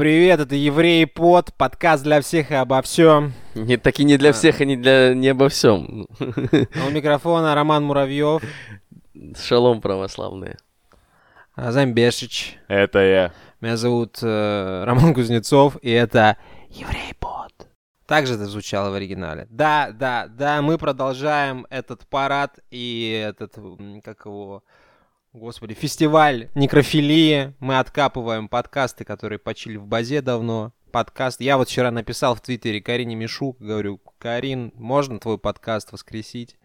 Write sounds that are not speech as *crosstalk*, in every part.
Привет, это Еврей Под, подкаст для всех и обо всем. Не, так и не для всех, и не, для, не обо всем. А У микрофона Роман Муравьев, Шалом православные. Азам Бешич. Это я. Меня зовут э, Роман Кузнецов, и это Еврей Под. Так же это звучало в оригинале. Да, да, да, мы продолжаем этот парад и этот, как его, господи, фестиваль некрофилии. Мы откапываем подкасты, которые почили в базе давно. Подкаст. Я вот вчера написал в Твиттере Карине Мишук, говорю, Карин, можно твой подкаст воскресить?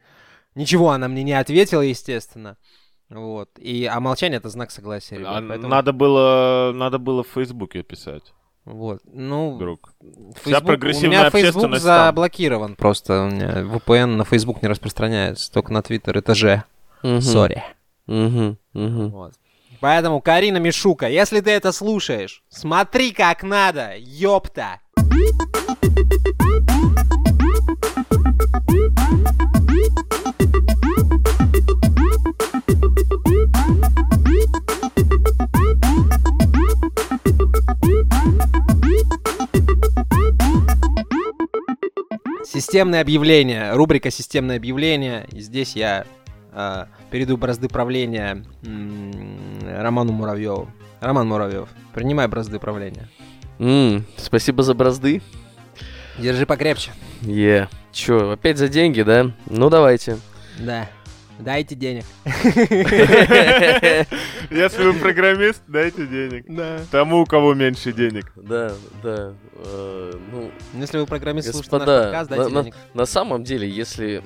Ничего она мне не ответила, естественно. Вот. И, а молчание это знак согласия, ребят. А поэтому- Надо было, надо было в Фейсбуке писать, Вот. Ну, друг. Facebook- у прогрессивная меня Facebook общественность там. заблокирован просто. У меня VPN на Facebook не распространяется, только на Twitter. Это же. Сори. Мгм, мгм. Вот. Поэтому, Карина Мишука, если ты это слушаешь, смотри как надо, ёпта! Системное объявление, рубрика «Системное объявление». И здесь я а, перейду бразды правления Роману Муравьеву. Роман Муравьев, принимай бразды правления. М, Спасибо за бразды. Держи покрепче. Е. Чё, опять за деньги, да? Ну давайте. Да. Дайте денег. *laughs* Если вы программист, дайте денег. Да. Тому, у кого меньше денег. Да, да. э, Ну, Если вы программист, слушаете наш подкаст, дайте на- денег. на самом деле, если...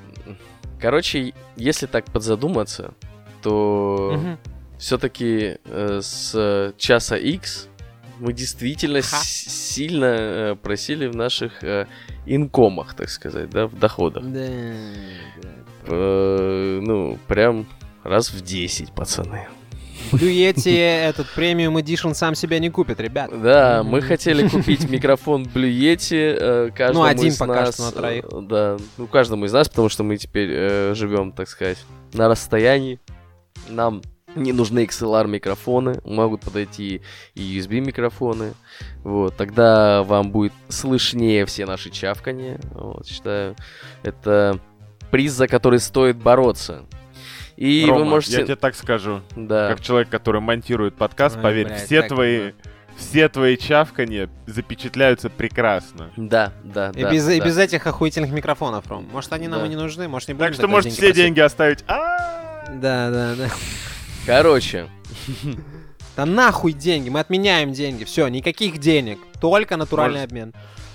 Короче, если так подзадуматься, то Мгм. все-таки с часа X мы действительно сильно э, просили в наших э, инкомах, так сказать, да, в доходах. Да. Э, ну, прям раз в 10, пацаны. Блюете этот премиум Edition сам себя не купит, ребят. Да, мы хотели купить микрофон Yeti э, каждому Ну, один пока что на троих. э, Да, ну, каждому из нас, потому что мы теперь э, живем, так сказать, на расстоянии. Нам не нужны XLR микрофоны, могут подойти и USB микрофоны. Вот, тогда вам будет слышнее все наши чавканье. Вот, считаю, это приз, за который стоит бороться. И Рома, вы можете... я тебе так скажу, Да. как человек, который монтирует подкаст, Ой, поверь, блядь, все твои, все твои чавканья запечатляются прекрасно. Да, да, И, да. без, и да. без этих охуительных микрофонов, Ром. Может, они нам Да. и не нужны, может, не будем Так что можете все просить. деньги оставить. А, Да, да, да. Короче, *laughs* Да нахуй деньги, мы отменяем деньги. Все, никаких денег, только натуральный Может- обмен.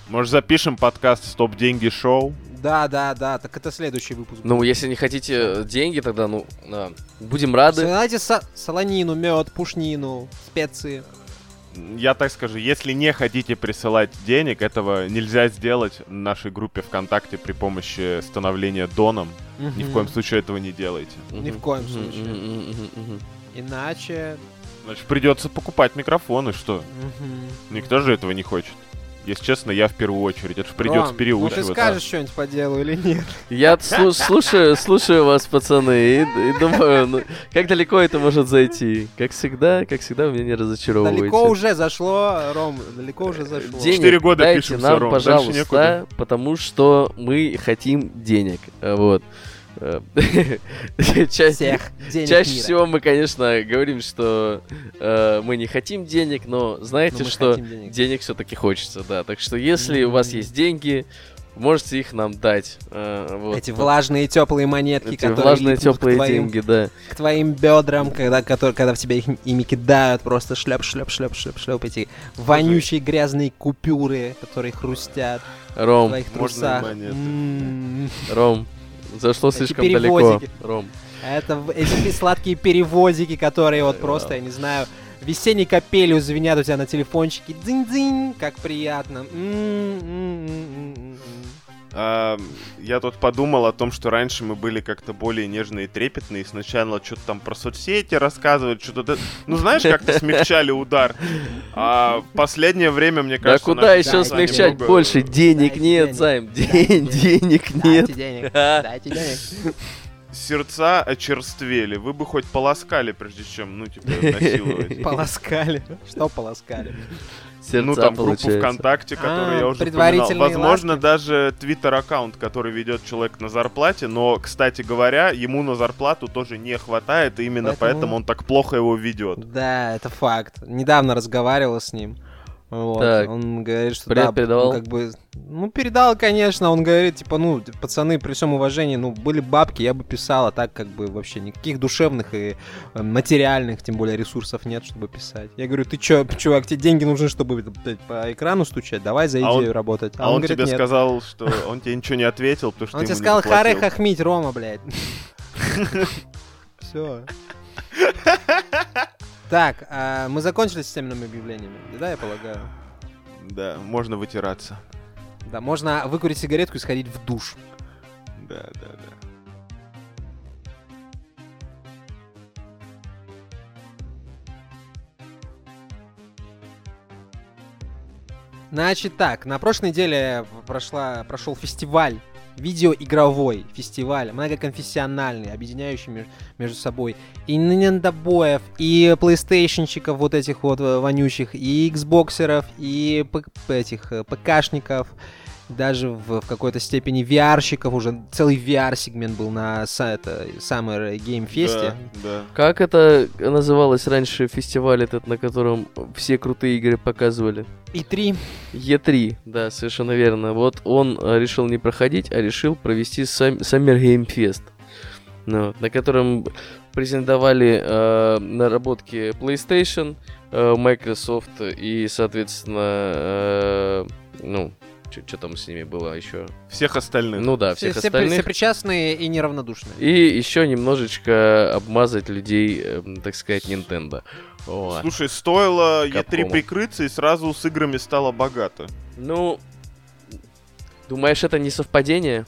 Может запишем подкаст «Стоп деньги шоу»? Да, да, да, так это следующий выпуск. Ну, если не хотите э, деньги, тогда, ну, а, будем рады. Знаете, со- солонину, мед, пушнину, специи. Я так скажу, если не хотите присылать денег, этого нельзя сделать в нашей группе ВКонтакте при помощи становления доном. Ни в коем случае этого не делайте. Ни в коем случае. Иначе... Значит, придется покупать микрофоны, что? мгм. Никто же этого не хочет. Если честно, я в первую очередь. Это же придется Ром, переучиваться. Ну ты скажешь что-нибудь по делу или нет? Я слу- слушаю, слушаю вас, пацаны, и, и думаю, ну, как далеко это может зайти. Как всегда, как всегда, меня не разочаровываете. Далеко уже зашло, Ром, далеко уже зашло. Денег Четыре года дайте пишемся, нам, Ром, пожалуйста, потому что мы хотим денег. Э, Вот. Э, *laughs* Чаще мира. всего мы, конечно, говорим, что э, мы не хотим денег, но знаете, Но мы что денег. денег все-таки хочется, да. Так что если у вас есть деньги, можете их нам дать. э, вот. Эти влажные теплые монетки, Эти которые влажные теплые к твоим, деньги, да. к твоим бедрам, когда, которые, когда в тебя их, ими кидают, просто шлеп, шлеп, шлеп, шлеп, шлеп, эти вонючие грязные купюры, которые хрустят в Ром, твоих можно и трусах. монеты. М, Ром, зашло Эти слишком далеко. Ром. Это эти сладкие перевозики, которые вот просто, я не знаю, весенней капелью звенят у тебя на телефончике. Дзынь-дзынь, как приятно. М, м, м. А, я тут подумал о том, что раньше мы были как-то более нежные и трепетные. и Сначала что-то там про соцсети рассказывать, что-то... да- Ну, знаешь, как-то смягчали удар. А последнее время, мне Да кажется... куда наши еще смягчать немного- больше? Денег Дайте нет. Займ. Денег нет. Дайте денег, *laughs* дайте денег. сердца очерствели. Вы бы хоть полоскали, прежде чем, ну, типа, насиловать. *laughs* Полоскали. Что полоскали? Сердца, ну, там группу получается. ВКонтакте, которую А, я уже упоминал. Возможно, ласки. даже твиттер-аккаунт, который ведет человек на зарплате, но, кстати говоря, ему на зарплату тоже не хватает, и именно Поэтому- поэтому он так плохо его ведет. Да, это факт. Недавно разговаривала с ним. Вот. Так. Он говорит, что Привет да, передавал? как бы, ну передал, конечно. Он говорит, типа, ну пацаны, при всем уважении, ну были бабки, я бы писал, а так как бы вообще никаких душевных и э, материальных, тем более ресурсов нет, чтобы писать. Я говорю, ты чё, *laughs* чувак, тебе деньги нужны, чтобы блядь, по экрану стучать? Давай за А идею он- работать. А он, говорит, тебе нет. сказал, что он тебе ничего не ответил, потому что Он тебе сказал, харе хахмить, Рома, блядь. *laughs* Все. *laughs* Так, а мы закончили с системными объявлениями, да, я полагаю? Да, можно вытираться. Да, можно выкурить сигаретку и сходить в душ. Да, да, да. Значит так, на прошлой неделе прошла, прошел фестиваль, видеоигровой фестиваль, многоконфессиональный, объединяющий меж- между собой и нинтендобоев, и плейстейшнчиков вот этих вот э, вонючих, и xboxеров, и этих э, ПКшников, даже в, в какой-то степени VR-щиков, уже целый VR-сегмент был на это, Summer Game Fest. Да, да. Как это называлось раньше фестиваль этот, на котором все крутые игры показывали? И три. Е3, да, совершенно верно. Вот он э, решил не проходить, а решил провести сам- Summer Game Fest, ну, на котором презентовали э, наработки PlayStation, э, Microsoft и, соответственно, э, ну, что там с ними было еще? Всех остальных. Ну да, Все, всех все, остальных. все причастные и неравнодушные. И еще немножечко обмазать людей, эм, так сказать, Nintendo. Вот. Слушай, стоило Е3 Капкому. прикрыться, и сразу с играми стало богато. Ну, думаешь, это не совпадение?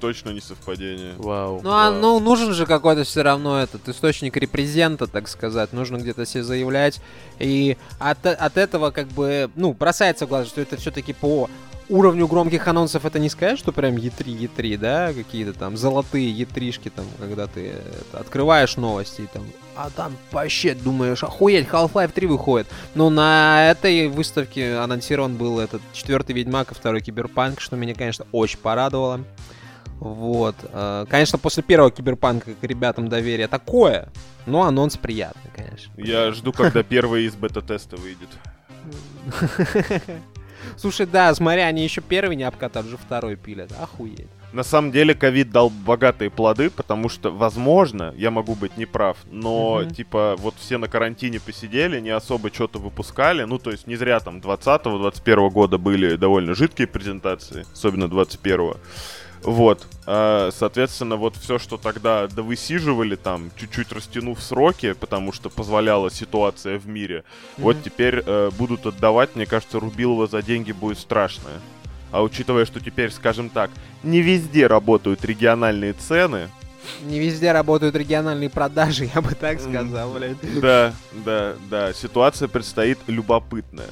Точно не совпадение. Вау. Ну, а, ну, нужен же какой-то все равно этот источник репрезента, так сказать. Нужно где-то себе заявлять. И от, от этого, как бы, ну, бросается в глаза, что это все-таки по уровню громких анонсов это не сказать, что прям E3, E3, да, какие-то там золотые E3-шки, там, когда ты это, открываешь новости и там, а там вообще думаешь, охуеть, Half-Life 3 выходит. Но на этой выставке анонсирован был этот четвертый Ведьмак и второй Киберпанк, что меня, конечно, очень порадовало. Вот. э, Конечно, после первого Киберпанка к ребятам доверие такое, но анонс приятный, конечно. Я жду, когда первый из бета-теста выйдет. *laughs* Слушай, да, смотри, они еще первый не обкатали, уже второй пилят. Охуеть. На самом деле, ковид дал богатые плоды, потому что, возможно, я могу быть неправ, но, Мгм. типа, вот все на карантине посидели, не особо что-то выпускали, ну, то есть не зря там 20-21 года были довольно жидкие презентации, особенно 21 Вот, а, соответственно, вот все, что тогда довысиживали там, чуть-чуть растянув сроки, потому что позволяла ситуация в мире, вот Мгм. теперь э, будут отдавать, мне кажется, Рубилова за деньги будет страшное. А учитывая, что теперь, скажем так, не везде работают региональные цены, Не везде работают региональные продажи, *laughs* я бы так сказал, блядь. да, да, да, ситуация предстоит любопытная.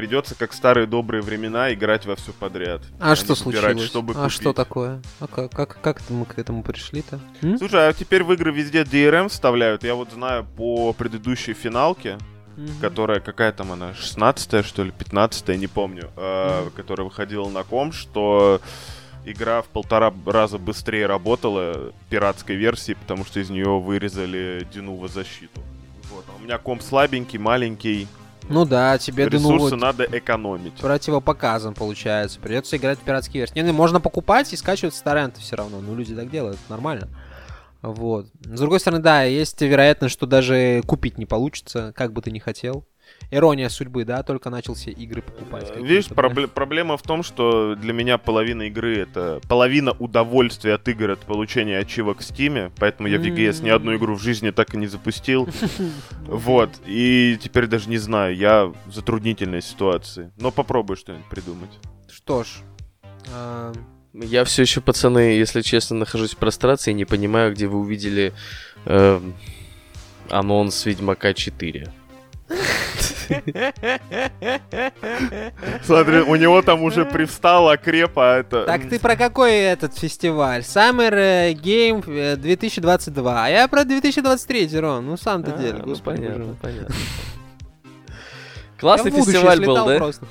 Придется, как старые добрые времена, играть во все подряд. А не что выбирать, случилось? чтобы а купить. что такое? А как, как, как мы к этому пришли-то? М? Слушай, а теперь в игры везде DRM вставляют. Я вот знаю по предыдущей финалке, Мгм. которая какая там она, 16 что ли, 15 не помню, э, Мгм. которая выходила на ком, что игра в полтора раза быстрее работала пиратской версии, потому что из нее вырезали Динува защиту. Вот. А у меня комп слабенький, маленький, Ну да, тебе ну, ресурсы вот надо экономить. противопоказан получается. Придется играть в пиратские версии. Не, ну, можно покупать и скачивать с торрента все равно. Ну, люди так делают, нормально. Вот. С другой стороны, да, есть вероятность, что даже купить не получится, как бы ты ни хотел. Ирония судьбы, да, только начал все игры покупать. Э, Видишь, да. пробле- проблема в том, что для меня половина игры это половина удовольствия от игр от получения ачивок в Стиме, поэтому я в EGS ни одну игру в жизни так и не запустил. *laughs* Вот, и теперь даже не знаю, я в затруднительной ситуации. Но попробуй что-нибудь придумать. Что ж, а, Я все еще, пацаны, если честно, нахожусь в прострации и не понимаю, где вы увидели эм, анонс Ведьмака 4. Смотри, у него там уже *laughs* привстала крепа это... Так ты про какой этот фестиваль? Summer э, Game э, 2022. А я про 2023, Рон. Ну, сам-то А, деле, ну, господи. понятно, понятно. *laughs* Классный фестиваль был, да? просто.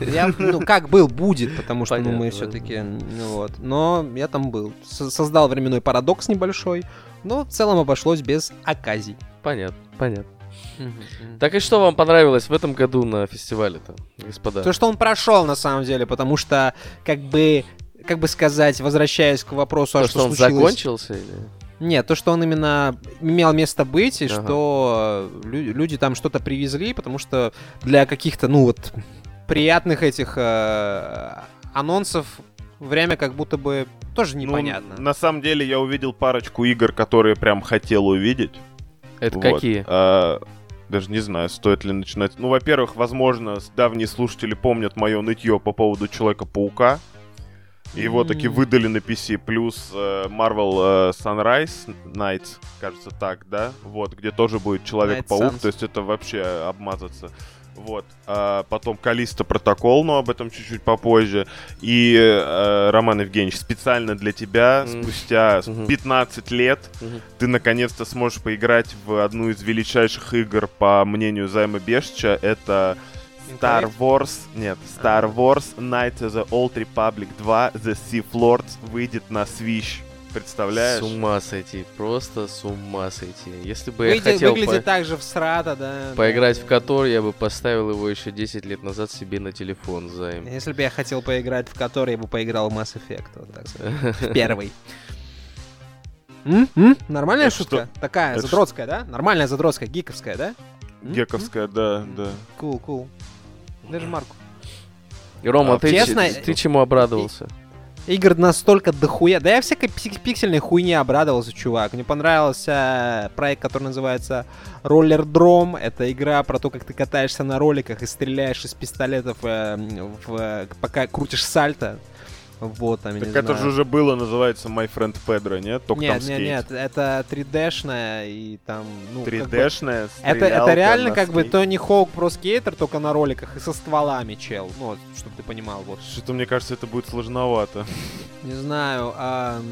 Я, ну, как был, будет, потому что, ну, мы Понятно, все-таки, ну, вот. Но я там был. С- создал временной парадокс небольшой, но в целом обошлось без оказий. Понятно, понятно. Так и что вам понравилось в этом году на фестивале-то, господа? То, что он прошел, на самом деле, потому что, как бы, как бы сказать, возвращаясь к вопросу, а То, что, что он случилось... закончился или? Нет, то, что он именно имел место быть, и Ага. что лю- люди там что-то привезли, потому что для каких-то, ну вот, приятных этих э, анонсов время как будто бы тоже Ну, непонятно. на самом деле я увидел парочку игр, которые прям хотел увидеть. Это Вот. какие? А, даже не знаю, стоит ли начинать. Ну, во-первых, возможно, давние слушатели помнят мое нытье по поводу Человека-паука. Его таки М. выдали на PC, плюс э, Marvel э, Sunrise Nights, кажется так, да? Вот, где тоже будет Человек-паук, то есть это вообще обмазаться. Вот. А потом Калиста Протокол, но об этом чуть-чуть попозже. И э, Роман Евгеньевич, специально для тебя, М. спустя Мгм. 15 лет, Мгм. ты наконец-то сможешь поиграть в одну из величайших игр, по мнению Займа Бешча. Это Star? Wars, нет, Star Wars Knights of the Old Republic 2 The Sea Lords выйдет на Switch. Представляешь? С ума сойти, просто с ума сойти. Если бы я Выйдет- хотел выглядит по- так же в срата, да. поиграть да, в который, я бы поставил его еще 10 лет назад себе на телефон займ. Если бы я хотел поиграть в который, я бы поиграл в Mass Effect, вот так сказать. В первый. *laughs* Нормальная шутка? Такая, задротская, да? Нормальная задротская, гиковская, да? Гековская, да, да. Кул, кул. Даже марку. Рома, А, ты, честно, ты чему обрадовался? Игр настолько дохуя. Да я всякой пик- пиксельной хуйне обрадовался, чувак. Мне понравился проект, который называется Roller Drome. Это игра про то, как ты катаешься на роликах и стреляешь из пистолетов, э, в, э, пока крутишь сальто. Вот, там, я Так не это знаю. же уже было, называется My Friend Pedro, нет? Только Нет, там нет, нет, это 3D-шная и там, ну, как бы- 3D-шная Это, это реально как бы. Тони Хоук про скейтер, только на роликах и со стволами, чел. Ну, вот, чтобы ты понимал, вот. Что-то мне кажется, это будет сложновато. *laughs* Не знаю, ам,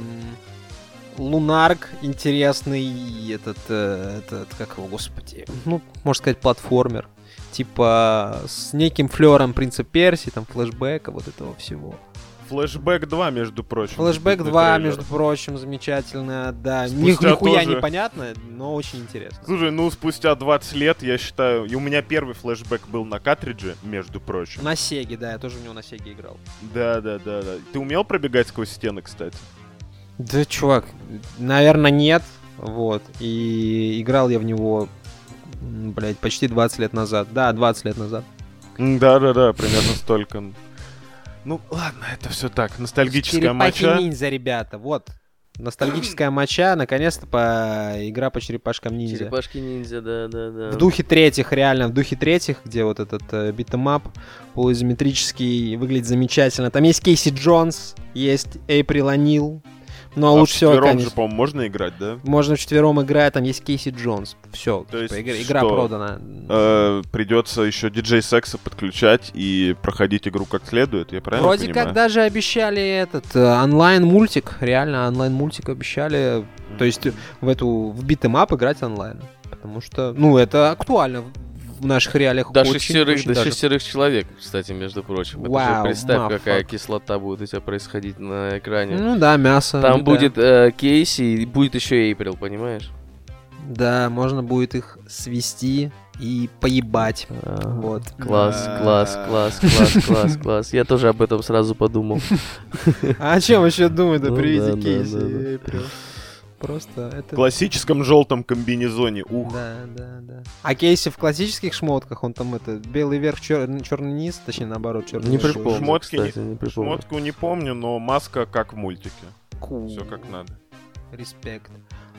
Лунарк интересный, этот, э, этот, как его, господи, ну, можно сказать, платформер. Типа с неким флером Принца Перси, там, флешбека, вот этого всего. Флэшбэк 2, между прочим. Флэшбэк дебютный 2, трейлер. между прочим, замечательно, да. Спустя нихуя тоже- непонятно, но очень интересно. Слушай, ну спустя 20 лет, я считаю, и у меня первый флешбэк был на картридже, между прочим. На Сеге, да, я тоже в него на Сеге играл. Да, да, да, да. Ты умел пробегать сквозь стены, кстати? Да, чувак, наверное, нет. Вот. И играл я в него, блядь, почти 20 лет назад. Да, 20 лет назад. Да, да, да, примерно столько. Ну, ладно, это все так. Ностальгическая Черепахи моча. ниндзя, ребята, вот. Ностальгическая моча, наконец-то по игра по черепашкам ниндзя. Черепашки ниндзя, да, да, да. В духе третьих, реально, в духе третьих, где вот этот э, beat 'em up полуизометрический, выглядит замечательно. Там есть Кейси Джонс, есть Эйприл О'Нил. Но А лучше всего, вчетвером конечно, же, по-моему, можно играть, да? можно вчетвером играть, там есть Кейси Джонс. Все, То есть игра, игра что? продана. Э, придется еще диджей секса подключать и проходить игру как следует, я правильно Вроде понимаю? как даже обещали этот э, онлайн-мультик, реально онлайн-мультик обещали, то есть в эту, в beat 'em up играть онлайн. Потому что, ну, это актуально в- наших реалиях. До очень- шестерых, очень до даже. шестерых человек, кстати, между прочим. Это Вау, же представь, мафак. какая кислота будет у тебя происходить на экране. Ну да, мясо. Там да. будет э, Кейси и будет еще Эйприл, понимаешь? Да, можно будет их свести и поебать. Ага. Вот. Класс, Да. класс, класс, класс, класс, класс. Я тоже об этом сразу подумал. *laughs* А о чем еще думать-то Ну при виде да, да, Кейси Просто это... В классическом желтом комбинезоне. Ух. Да, да, да. А Кейси в классических шмотках, он там это белый верх, чер- черный низ, точнее наоборот, черный Не низ. припомню, Шмотки не- кстати, не припомню. Шмотку не помню, но маска как в мультике. Cool. Все как надо. Респект.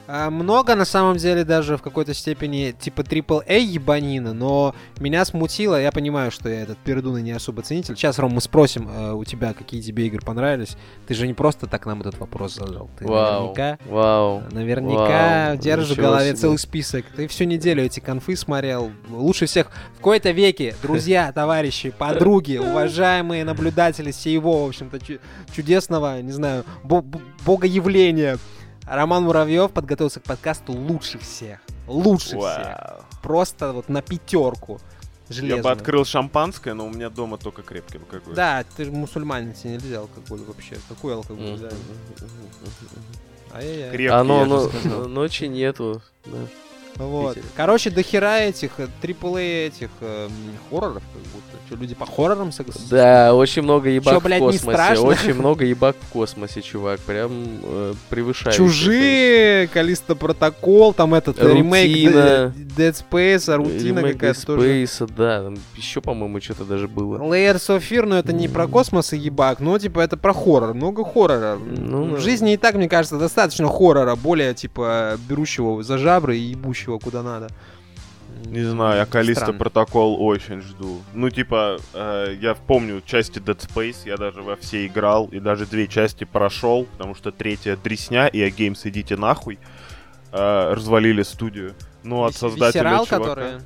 А, много, на самом деле, даже в какой-то степени типа AAA ебанина, но меня смутило, я понимаю, что я этот пердун и не особо ценитель. Сейчас, Ром, мы спросим э, у тебя, какие тебе игры понравились. Ты же не просто так нам этот вопрос задал. Ты Вау, наверняка, вау. наверняка Вау, держишь в голове себе. целый список. Ты всю неделю эти конфы смотрел. Лучше всех в какой-то веке, друзья, *laughs* товарищи, подруги, уважаемые наблюдатели сего, в общем-то, чу- чудесного, не знаю, бо- б- богоявления. Роман Муравьев подготовился к подкасту лучше всех. Лучше всех. Вау. Просто вот на пятерку. Я Железную. бы открыл шампанское, но у меня дома только крепкий алкоголь. Да, ты же мусульманин, тебе нельзя алкоголь вообще. Какой алкоголь Мгм. взяли? Ай-яй-яй. Крепкий, А, ну, я же ну, сказал. ночи нету. да. Вот. Питере. Короче, до хера этих э, AAA этих э, м, хорроров, как будто. Что, люди по хоррорам согласны? Да, очень много ебак Чё, в блядь, не космосе. страшно? Очень *laughs* много ебак в космосе, чувак. Прям э, превышает. Чужие, Калиста Протокол, там этот э, ремейк Рутина. Д- Dead Space, а рутина Ремейк какая-то Dead тоже. Space, да. Там еще, по-моему, что-то даже было. Layers of Fear, но это не про космос и ебак, но типа это про хоррор, много хоррора. Ну, в да. жизни и так, мне кажется, достаточно хоррора, более типа берущего за жабры и ебущего куда надо. Не знаю, я Калиста протокол очень жду. Ну, типа, э, я помню части Dead Space, я даже во все играл, и даже две части прошел, потому что третья дресня, и а Games идите нахуй. Э, развалили студию. Ну, от создателя Visceral, чувака. которые...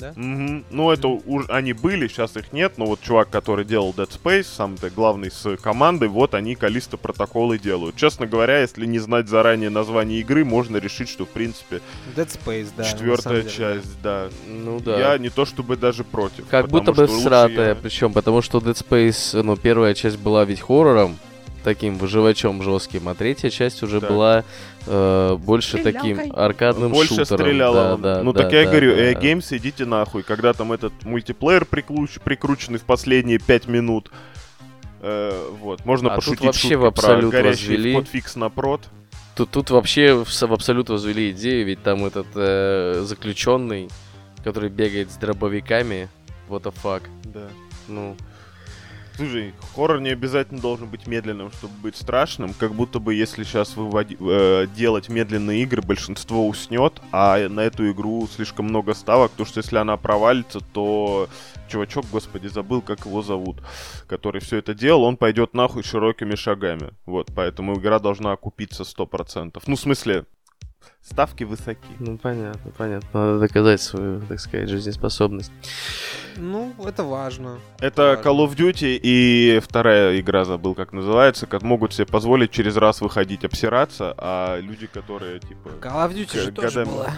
Да? Мгм. Ну, это уж они были, сейчас их нет, но вот чувак, который делал Dead Space, самый главный с командой, вот они Калиста протоколы делают. Честно говоря, если не знать заранее название игры, можно решить, что, в принципе, Dead Space, да. четвертая деле, часть, да. Ну да. Я не то чтобы даже против. Как будто бы всратая, я- причем, потому что Dead Space, ну, первая часть была ведь хоррором, таким выживачом жестким, а третья часть уже Да. была э, больше Стрелялкой. таким аркадным Больше шутером. стреляла Да, да, ну да, так я и да, говорю, да. э, Games, идите нахуй. Когда там этот мультиплеер приключ- прикрученный в последние пять минут. э, вот, можно А тут пошутить вообще в абсолют про горящий возвели. подфикс на прод. Тут, тут вообще в, в абсолют возвели идею, ведь там этот э, заключенный, который бегает с дробовиками, what the fuck, Да. ну, Слушай, хоррор не обязательно должен быть медленным, чтобы быть страшным. Как будто бы если сейчас выводи- э, делать медленные игры, большинство уснет, а на эту игру слишком много ставок, потому что если она провалится, то чувачок, господи, забыл, как его зовут, который все это делал, он пойдет нахуй широкими шагами. Вот, поэтому игра должна окупиться 100%. Ну, в смысле, ставки высоки. ну понятно, понятно, надо доказать свою, так сказать, жизнеспособность. Ну, это важно. Это Важно. Call of Duty и вторая игра, забыл как называется, как могут себе позволить через раз выходить обсираться, а люди, которые, типа... Call of Duty же тоже была.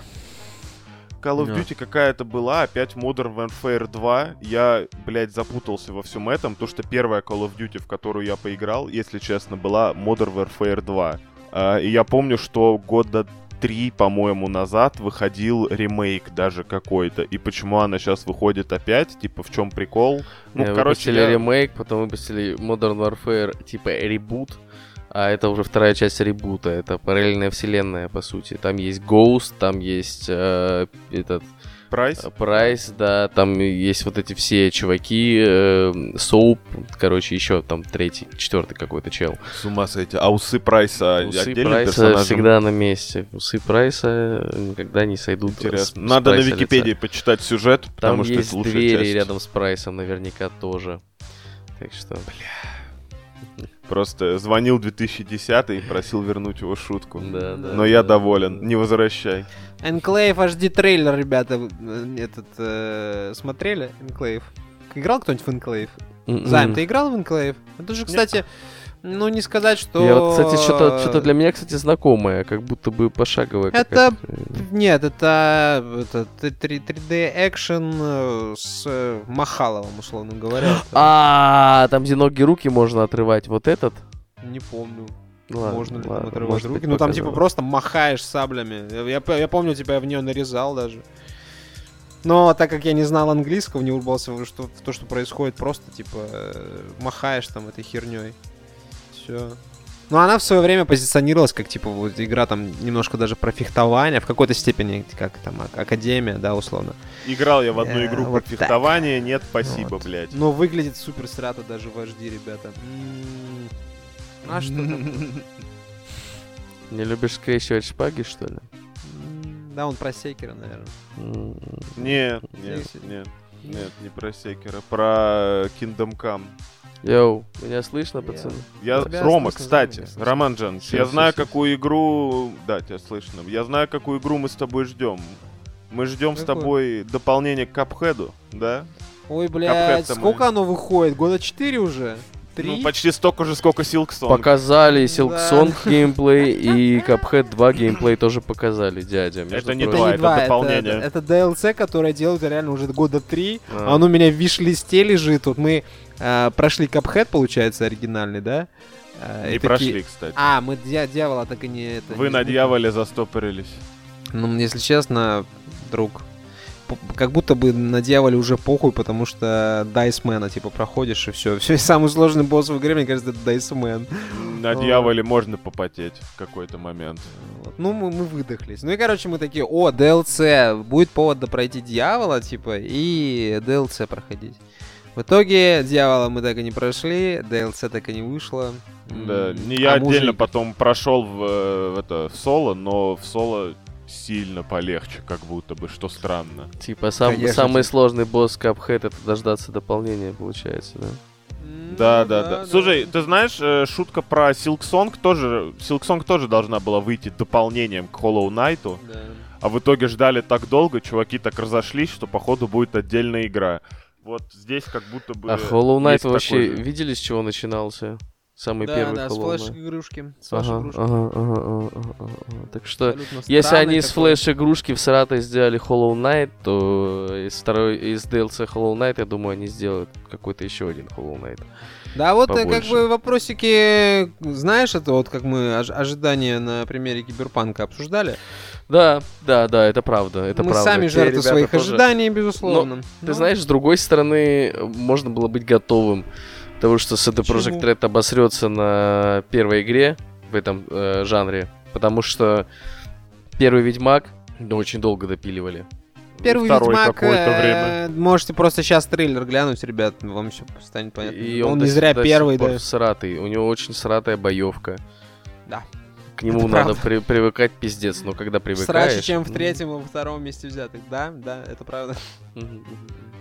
Call of. Duty какая-то была, опять Modern Warfare 2. Я, блядь, запутался во всем этом, то что первая Call of Duty, в которую я поиграл, если честно, была Modern Warfare 2. А, и я помню, что года три, по-моему, назад выходил ремейк даже какой-то. И почему она сейчас выходит опять? Типа, в чем прикол? Ну, Э, короче, выпустили я- ремейк, потом выпустили Modern Warfare, типа ребут, а это уже вторая часть ребута, это параллельная вселенная, по сути. Там есть Ghost, там есть э, этот Прайс? э, Прайс, да, там есть вот эти все чуваки, э, Соуп, короче, еще там третий, четвертый какой-то чел. С ума сойти. А усы Прайса Усы Прайса персонажем? всегда на месте. Усы Прайса никогда не сойдут. с- Интересно. с Надо на Прайса лица. Википедии почитать сюжет, Там потому что есть это лучшая двери часть. рядом с Прайсом наверняка тоже. Так что... Просто звонил 2010 и просил вернуть его шутку. Да, да. Но я доволен. Не возвращай. Enclave HD трейлер, ребята, э, этот э, смотрели? Enclave. Играл кто-нибудь в Enclave? М-м. Займ, ты играл в Enclave? Это же, кстати, ну не сказать, что... Я вот, кстати, что-то что для меня, кстати, знакомое, как будто бы пошаговое. Это- какая-то. Нет, это, это 3D экшен э, с э, Махаловым, условно говоря. *gasps* А, там, где ноги руки можно отрывать, вот этот? Не помню, Ладно, можно ли там ладно, отрывать может руки. Ну там типа просто махаешь саблями. Я, я- я помню, тебя в нее нарезал даже. Но так как я не знал английского, не урбался в, что, в то, что происходит, просто типа э, махаешь там этой херней. Все. Ну, она в свое время позиционировалась как, типа, вот игра там немножко даже про фехтование, в какой-то степени, как там, а- академия, да, условно. Играл я в одну Э, игру вот про так. фехтование, нет, спасибо, Вот. блядь. Но выглядит супер срато даже в HD, ребята. М, А что там? *laughs* Не любишь скрещивать шпаги, что ли? М, Да, он про секера, наверное. М, Нет, нет, нет. Нет, не про Секера, про Kingdom Come. Йоу, меня слышно, пацаны? Я, Тебя Рома, слышно, кстати. Роман Джан, я знаю, всё. какую игру... Да, тебя слышно. Я знаю, какую игру мы с тобой ждем. Мы ждем с тобой дополнение к Капхеду, да? Ой, блядь, сколько мы- оно выходит? Года 4 уже? Три? Ну, почти столько же, сколько Silksong. Показали Да. Silksong геймплей и Cuphead 2 геймплей тоже показали, дядя. между Это не это прочим. два, не это два, это, дополнение. это DLC, которое делают реально уже года три. А. Оно у меня в виш-листе лежит. Вот мы э, прошли Cuphead, получается, оригинальный, да? Э, Не и такие- прошли, кстати. А, мы дья- дьявола так и не... Это, Вы не на дьяволе застопорились. Ну, если честно, друг, как будто бы на дьяволе уже похуй, потому что Дайсмена, типа, проходишь и все. *laughs* Все, самый сложный босс в игре, мне кажется, это Дайсмен. На дьяволе можно попотеть в какой-то момент. Вот. Ну, мы, мы выдохлись. Ну и, короче, мы такие, о, DLC, будет повод пройти дьявола, типа, и DLC проходить. В итоге дьявола мы так и не прошли, DLC так и не вышло. Да, не я а отдельно мужик- потом прошел в, э, в это в соло, но в соло сильно полегче, как будто бы, что странно. Типа сам, Конечно, самый типа. сложный босс Cuphead это дождаться дополнения, получается, да? Да, ну да, да. Слушай, ты знаешь, э, шутка про Silksong тоже, Silksong тоже должна была выйти дополнением к Hollow Knight, Да. а в итоге ждали так долго, чуваки так разошлись, что походу будет отдельная игра. Вот здесь как будто бы... А Hollow Knight вообще же. видели, с чего начинался? Самый Да, первый да, с Hollow Knight. флеш-игрушки. С Ага, флеш-игрушки. ага, ага, ага, ага, ага. Так что, Абсолютно если они из флеш-игрушки в Саратове сделали Hollow Knight, то из второй, из DLC Hollow Knight, я думаю, они сделают какой-то еще один Hollow Knight. Да, вот э, как побольше. бы вопросики, знаешь, это вот как мы ож- ожидания на примере Киберпанка обсуждали. Да, да, да, это правда, это мы правда. сами Те жертвы своих тоже- ожиданий, безусловно. Ты Ну, знаешь, с другой стороны, можно было быть готовым того, что CD? Projekt Red обосрется на первой игре в этом э, жанре, потому что первый Ведьмак ну, очень долго допиливали. Первый Второй Ведьмак, какое-то э, можете просто сейчас трейлер глянуть, ребят, вам все станет понятно. И он, он, не до зря до первый, да. всратый. У него очень сратая боевка. Да. К нему Это надо при- привыкать пиздец, но когда привыкаешь... Сраче, чем в третьем и во втором месте взятых. Да, да, это правда.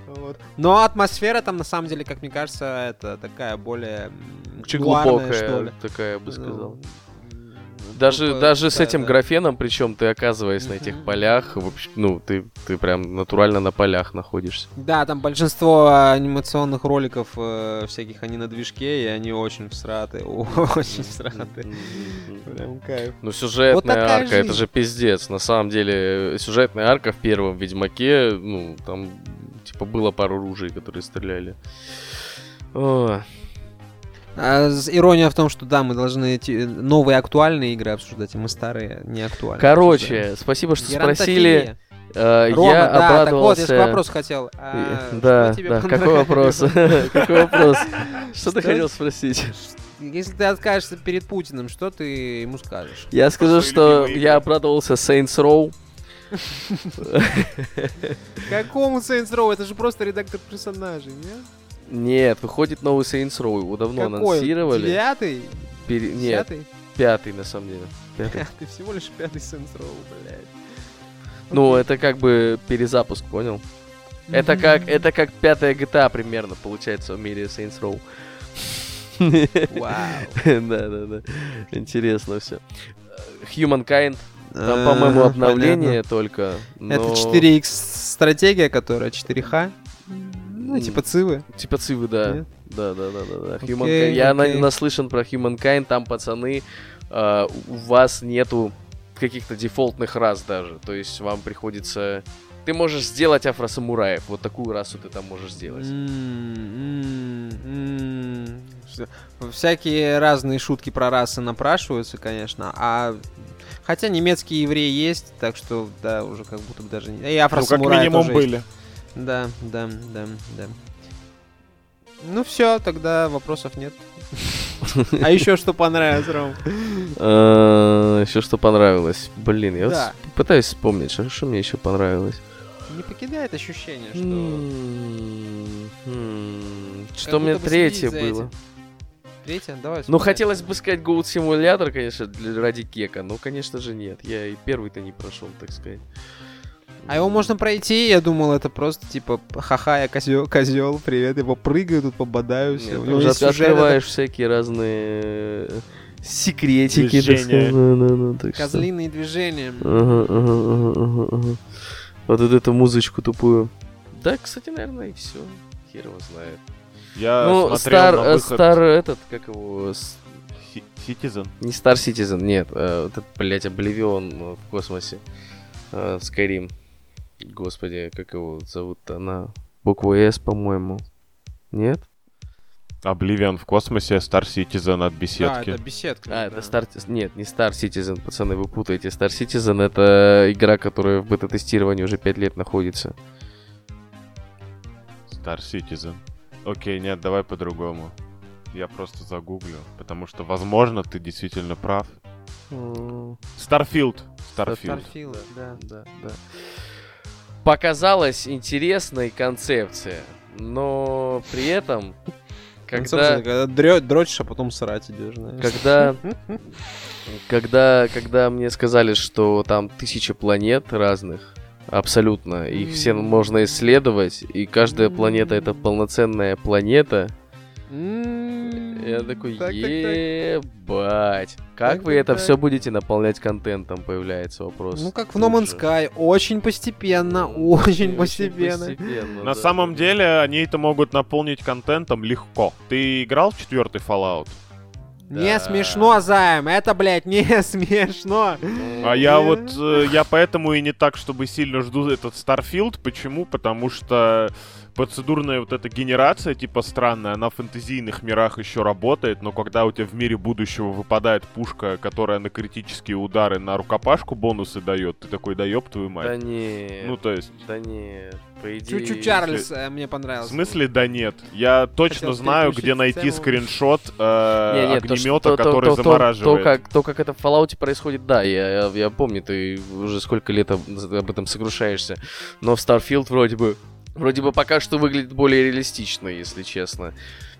Вот. Но атмосфера там, на самом деле, как мне кажется, это такая более нуарная, что ли. такая, я бы сказал. Даже, тупо, даже с да, этим да. графеном, причем ты оказываясь на этих полях, ну, ты, ты прям натурально на полях находишься. Да, там большинство анимационных роликов э, всяких, они на движке, и они очень всраты, *laughs* очень всраты. Прям кайф. Ну, сюжетная Вот арка, это же пиздец. На самом деле, сюжетная арка в первом Ведьмаке, ну, там, типа, было пару ружей, которые стреляли. О, А, ирония в том, что да, мы должны эти новые актуальные игры обсуждать, а мы старые не актуальные. Короче, спасибо, что спросили. Э, Рома, я да, так вот, я обрадовался... вопрос хотел. А, Да, да, какой вопрос? *laughs* *laughs* Какой вопрос? Что ты хотел спросить? Если ты откажешься перед Путиным, что ты ему скажешь? Я скажу, что я обрадовался Saints Row. *laughs* Какому Saints Row? Это же просто редактор персонажей, нет? Нет, выходит новый Saints Row. Его давно Какой? анонсировали. Девятый? Пере- Нет, Десятый? пятый на самом деле. Пятый. *laughs* Пятый, всего лишь пятый Saints Row, блядь. Ну, Окей. это как бы перезапуск, понял? Это как, это как пятая GTA примерно получается в мире Saints Row. Вау. *laughs* Да, да, да. Интересно все. Humankind, там, по-моему, обновление только. Это но- 4X стратегия, которая 4Х. Ну, типа Цивы. Типа Цивы, да. Нет? Да, да, да, да, да. Humankind. Я окей. наслышан про Humankind, там, пацаны, а, у вас нету каких-то дефолтных рас даже. То есть вам приходится... Ты можешь сделать афросамураев. Вот такую расу ты там можешь сделать. М. Всё. Всякие разные шутки про расы напрашиваются, конечно. А хотя немецкий еврей есть, так что да, уже как будто бы даже не. И Ну, как афросамураи минимум тоже есть. Да, да, да, да. Ну все, тогда вопросов нет. А еще что понравилось, Ром? *laughs* Еще что понравилось? Блин, я пытаюсь вспомнить, что что мне еще понравилось. Не покидает ощущение, что... М, м, Как Что мне третье было? этим. Третья? Давай. Ну, хотелось бы сказать Goat Simulator, конечно, ради кека. Но, конечно же, нет. Я и первый-то не прошел, так сказать. А его можно пройти, я думал, это просто типа, ха-ха, я козел, козел, привет, я попрыгаю, тут пободаю, все. Нет, ты уже сюжет, открываешь всякие разные э, секретики, так Движения. сказать. Ну, ну, ну, так что- козлиные движения. Ага, ага, ага, ага. Вот эту музычку тупую. Да, кстати, наверное, и все. Хер его знает. Я ну, смотрел Стар, на э, выход Стар этот, как его, Citizen. не Star Citizen, нет, э, вот этот, блядь, Обливион э, в космосе. Э, Skyrim. Господи, как его зовут-то? Она буква S, по-моему. Нет? Oblivion в космосе, Star Citizen от беседки. это беседка. А, это да. Star... Нет, не Star Citizen, пацаны, вы путаете. Star Citizen это игра, которая в бета-тестировании уже 5 лет находится. Star Citizen. Окей, нет, давай по-другому. Я просто загуглю, потому что, возможно, ты действительно прав. Starfield. Starfield. Starfield, да. Да, да. Показалась интересной концепция, но при этом, когда, дрё- дрочишь, а потом срать идешь, знаешь. когда, *laughs* когда, когда мне сказали, что там тысяча планет разных, абсолютно, их все можно исследовать, и каждая планета это полноценная планета, Я такой, так, так, так. ебать. Как вы это все будете наполнять контентом, появляется вопрос. Ну, как в No Man's. Sky. Очень постепенно, очень постепенно. На самом деле, они это могут наполнить контентом легко. Ты играл в четвертый Fallout? Не Да. смешно, Займ, это, блядь, не *laughs* смешно. Ну, А я вот, э, я поэтому и не так, чтобы сильно жду этот Starfield. Почему? Потому что процедурная вот эта генерация, типа странная, она в фэнтезийных мирах еще работает, но когда у тебя в мире будущего выпадает пушка, которая на критические удары на рукопашку бонусы дает, ты такой, да ёб твою Да мать. нет. Ну, то есть, Да нет. По идее... Чучу Чарльз э, мне в понравился. смысле, да нет. Я точно Хотел знаю, где найти тему. скриншот э, Не, нет, то, что- огнемета, то- то- который то- то- замораживает. То, как, то, как это в Fallout происходит, да, я, я, я помню, ты уже сколько лет об, об этом сокрушаешься. Но в Starfield вроде бы, вроде бы пока что выглядит более реалистично, если честно.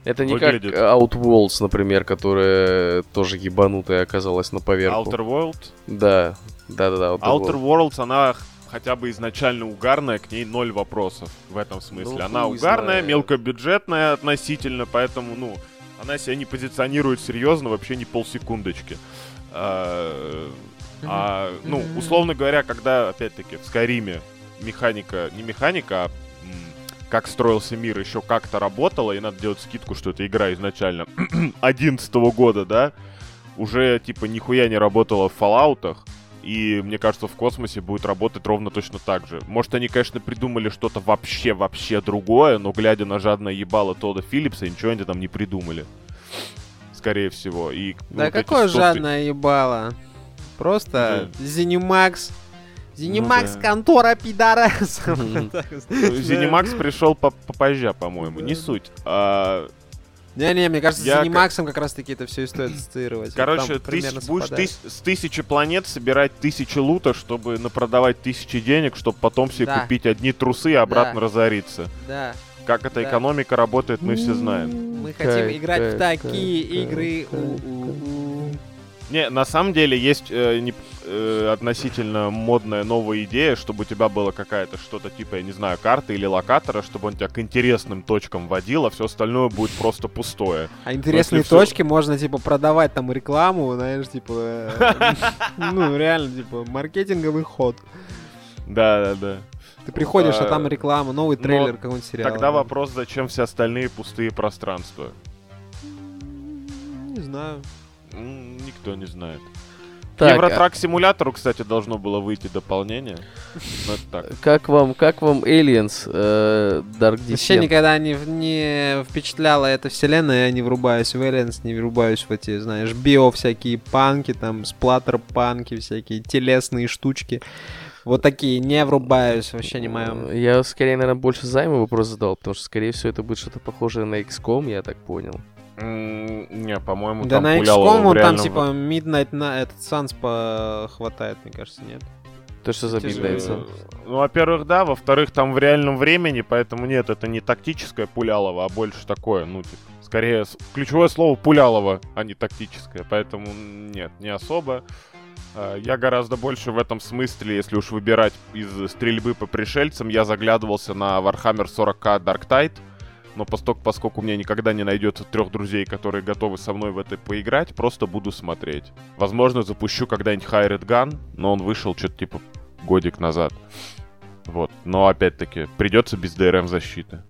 Это не Выглядит. как Outworlds, например, которая тоже ебанутая оказалась на поверку. Outer World. Да, да-да-да. Outer Outer Worlds. Worlds, она хотя бы изначально угарная, к ней ноль вопросов в этом смысле. Ну, она угарная, знает. мелкобюджетная относительно, поэтому, ну, она себя не позиционирует серьезно вообще ни полсекундочки. А, а, ну, условно говоря, когда, опять-таки, в Скайриме механика, не механика, а как строился мир, еще как-то работала, и надо делать скидку, что эта игра изначально *clears throat* 11 года, да, уже, типа, нихуя не работала в Fallout'ах, и мне кажется, в космосе будет работать ровно точно так же. Может, они, конечно, придумали что-то вообще-вообще другое, но глядя на жадное ебало Тодда Филлипса, ничего они там не придумали. Скорее всего. И, ну, Да вот какое 100 жадное ебало. Просто Зенимакс. Зенимакс, да. контора пидорас. Ну, *laughs* Зенимакс пришел по- попозже, по-моему, не суть. А, Не-не, мне кажется, Я с Зенимаксом как раз-таки это все и стоит ассоциировать. Короче, тысяч- будешь тыс- с тысячи планет собирать тысячи лута, чтобы напродавать тысячи денег, чтобы потом себе Да. купить одни трусы и обратно Да. разориться. Да. Как эта Да. экономика работает, мы все знаем. Мы хотим играть в такие игры. Не, на самом деле есть э, не- э, относительно модная новая идея, чтобы у тебя было какая-то что-то типа, я не знаю, карты или локатора, чтобы он тебя к интересным точкам водил, а все остальное будет просто пустое. А интересные всё- точки можно, типа, продавать там рекламу, знаешь, типа... э, Ну, реально, типа, маркетинговый ход. Да, да, да. Ты приходишь, а А, там реклама, новый но трейлер какого-нибудь сериала. Тогда вопрос, зачем все остальные пустые пространства? Не знаю. М, Никто не знает. Так, Евротрак симулятору, кстати, должно было выйти дополнение. А как вам, как вам Aliens э, Dark Вообще Descent? никогда не, не впечатляла эта вселенная, я не врубаюсь в Aliens, не врубаюсь в эти, знаешь, био всякие панки, там, сплаттер-панки, всякие телесные штучки. Вот такие, не врубаюсь, вообще не мое. Я скорее, наверное, больше займа вопрос задал, потому что, скорее всего, это будет что-то похожее на XCOM, я так понял. Не, по-моему, Да там на XCOM он там реальном- типа Midnight на этот Санс хватает, мне кажется, нет? То, что за Тяжело. бидается. Ну, во-первых, да, во-вторых, там в реальном времени, поэтому нет, это не тактическое пулялово, а больше такое, ну, типа, скорее, ключевое слово пулялово, а не тактическое, поэтому нет, не особо. А, Я гораздо больше в этом смысле, если уж выбирать из стрельбы по пришельцам, я заглядывался на Warhammer 40k Dark Tide, но поскольку, поскольку у меня никогда не найдется трех друзей, которые готовы со мной в это поиграть, просто буду смотреть. Возможно, запущу когда-нибудь Hired Gun, но он вышел что-то типа годик назад. Вот. Но опять-таки, придется без DRM защиты.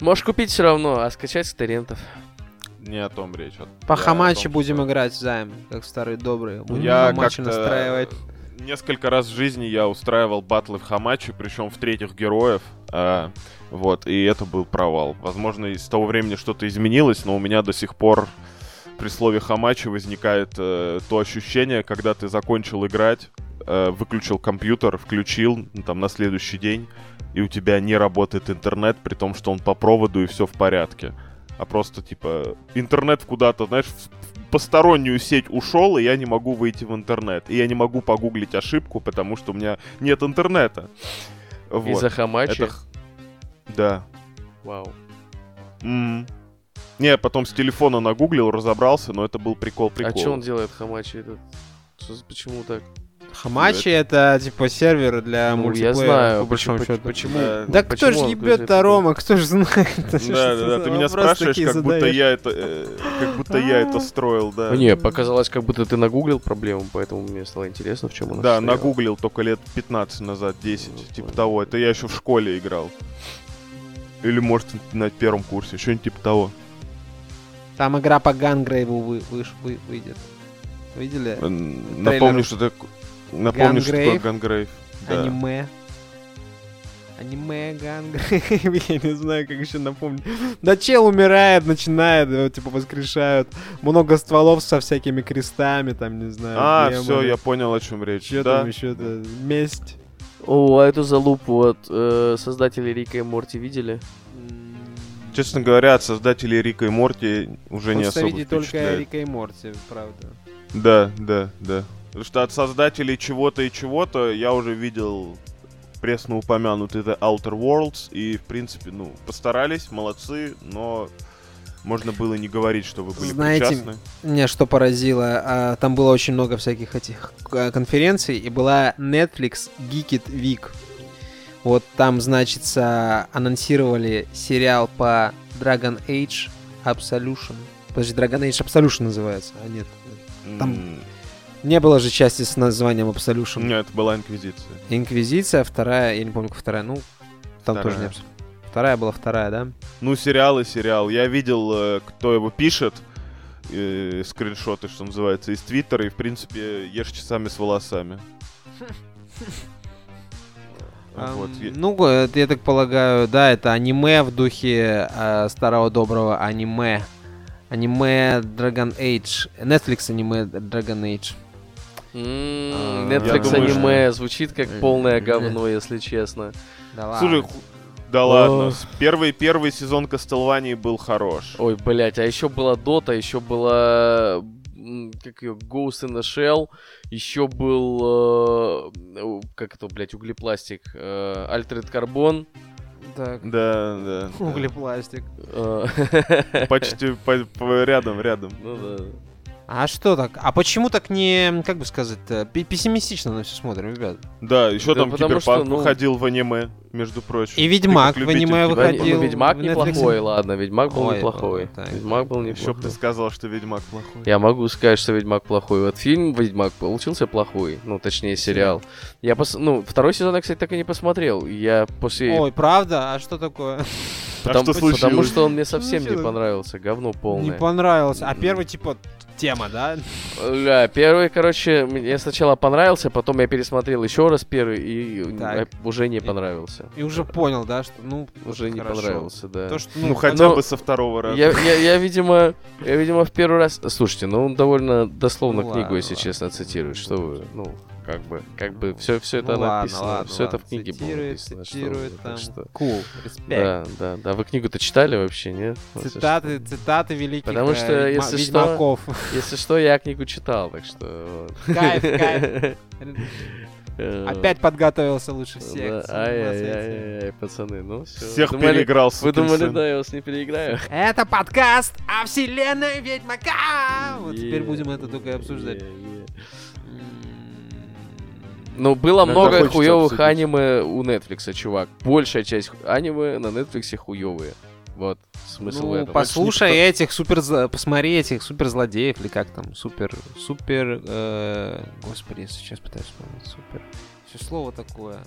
Можешь купить все равно, а скачать с торрентов. Не о том речь. вот. По хамачи том, будем что играть займ, как старые добрые. Будем Я хамачи как-то настраивать. Несколько раз в жизни я устраивал батлы в Хамачи, причем в третьих героев. а, вот, и это был провал. Возможно, из того времени что-то изменилось, но у меня до сих пор при слове Хамачи возникает э, то ощущение, когда ты закончил играть, э, выключил компьютер, включил ну, там на следующий день, и у тебя не работает интернет, при том, что он по проводу и все в порядке. А просто типа интернет куда-то, знаешь, в постороннюю сеть ушел, и я не могу выйти в интернет. И я не могу погуглить ошибку, потому что у меня нет интернета. Вот. Из-за хамачи. Это Да. Вау. М. Не, потом с телефона нагуглил, разобрался, но это был прикол прикол. А что он делает, хамачи этот? Что почему так? Хамачи это типа сервер для Ну, мультиплеера, я знаю, по большому почему- счету. почему? Да. Да кто почему ж он ебет то это? Рома, кто ж знает? *laughs* Это что Да, да, да, ты меня спрашиваешь, как будто я это, э, как будто я это строил, да. Ну, не, показалось, как будто ты нагуглил проблему, поэтому мне стало интересно, в чем она Да, состояла. нагуглил только лет 15 назад, 10, Ну, типа того. Это я еще в школе играл. Или, может, на первом курсе, что-нибудь типа того. Там игра по Gungrave у вы, выш- вы- выйдет. Видели? Напомню, что так... Напомню, что такое Gungrave. Да. Аниме. Аниме Gungrave. *laughs* Я не знаю, как еще напомнить. Да чел умирает, начинает, его типа воскрешают. Много стволов со всякими крестами, там, не знаю. А, все, я понял, о чем речь. Что да. там еще-то? Месть. О, а эту залупу от э, создателей Рика и Морти видели? Честно говоря, от создателей Рика и Морти уже не Хочется особо видеть только. Рика и Морти, правда. Да, да, да. Потому что от создателей чего-то и чего-то я уже видел пресно упомянутый The Outer Worlds, и, в принципе, ну, постарались, молодцы, но можно было не говорить, что вы были Знаете, причастны. Меня что поразило, а, там было очень много всяких этих э, конференций, и была Netflix Geekit Week. Вот там, значится, анонсировали сериал по Dragon Age Absolution. Подожди, Dragon Age Absolution называется, а нет. там- М, Не было же части с названием Absolution. Нет, это была Инквизиция. Инквизиция, вторая, я не помню, какая вторая, ну, там тоже не Вторая. Вторая была вторая, да? Ну, сериал и сериал. Я видел, э, кто его пишет, э, скриншоты, что называется, из Твиттера, и, в принципе, ешьте сами с волосами. *laughs* Ам, Вот, Ну, э, я так полагаю, да, это аниме в духе э, старого доброго аниме. Аниме Dragon Age. Netflix аниме Dragon Age. А, Netflix аниме звучит как полное говно, если честно. Слушай, да ладно. Первый, первый сезон Кастелвании был хорош. Ой, блять, а еще была Дота, еще была как ее Ghost in the Shell, еще был э, как это, блять, углепластик, э, Altered Carbon. Так. Да, да. да. Углепластик. э, Почти по- по- рядом, рядом. Ну да. А что так? А почему так не, как бы сказать, пессимистично на все смотрим, ребят? Да, еще Да там Киберпанк что, ну- выходил в аниме, между прочим. И Ведьмак в аниме выходил. ну, Ведьмак неплохой, ладно, Ведьмак был Ой, неплохой. так. Ведьмак был Еще бы ты неплохой. сказал, что Ведьмак плохой. Я могу сказать, что Ведьмак плохой. Вот фильм Ведьмак получился плохой, ну, точнее, сериал. Я пос... Ну, второй сезон я, кстати, так и не посмотрел. Я после... Ой, правда? А что такое? *laughs* потому, что случилось? потому что он мне совсем не понравился. Говно Не полное. понравился. А первый, типа, тема, да? Да, первый, короче, мне сначала понравился, потом я пересмотрел еще раз первый и Так. уже не понравился. И уже понял, да, что, ну, Уже не хорошо. понравился, да. То, что, Ну, ну, хотя но- бы со второго раза. Я, я, я, видимо, я, видимо, в первый раз... Слушайте, ну он довольно дословно Ну книгу, ладно, если ладно. честно, цитирует. Что вы, ну... как бы, как бы, все, все это Ну ладно, написано, ладно, все это ладно. в книге было Цитирует, написано. что цитирует вот, там. что- Cool, респект. Да, да, да. Вы книгу-то читали вообще, нет? Вот, Цитаты, цитаты великих Потому э, что, ведьма- если что, ведьмаков. Если что, я книгу читал, так что... Кайф, кайф. *laughs* Э, Опять подготовился лучше всех. Ай-яй-яй, пацаны, ну все. Всех переиграл, Вы думали, да, я вас не переиграю? *laughs* Это подкаст о вселенной Ведьмака! Вот теперь будем это только и обсуждать. Ну, было Иногда много хуевых обсудить. аниме у Netflix, чувак. Большая часть аниме на Netflix хуевые. Вот, смысл в Ну, этом. послушай этих супер... зло- Посмотри этих суперзлодеев, или как там, супер... Супер... э, Господи, я сейчас пытаюсь вспомнить. Супер... Все слово такое.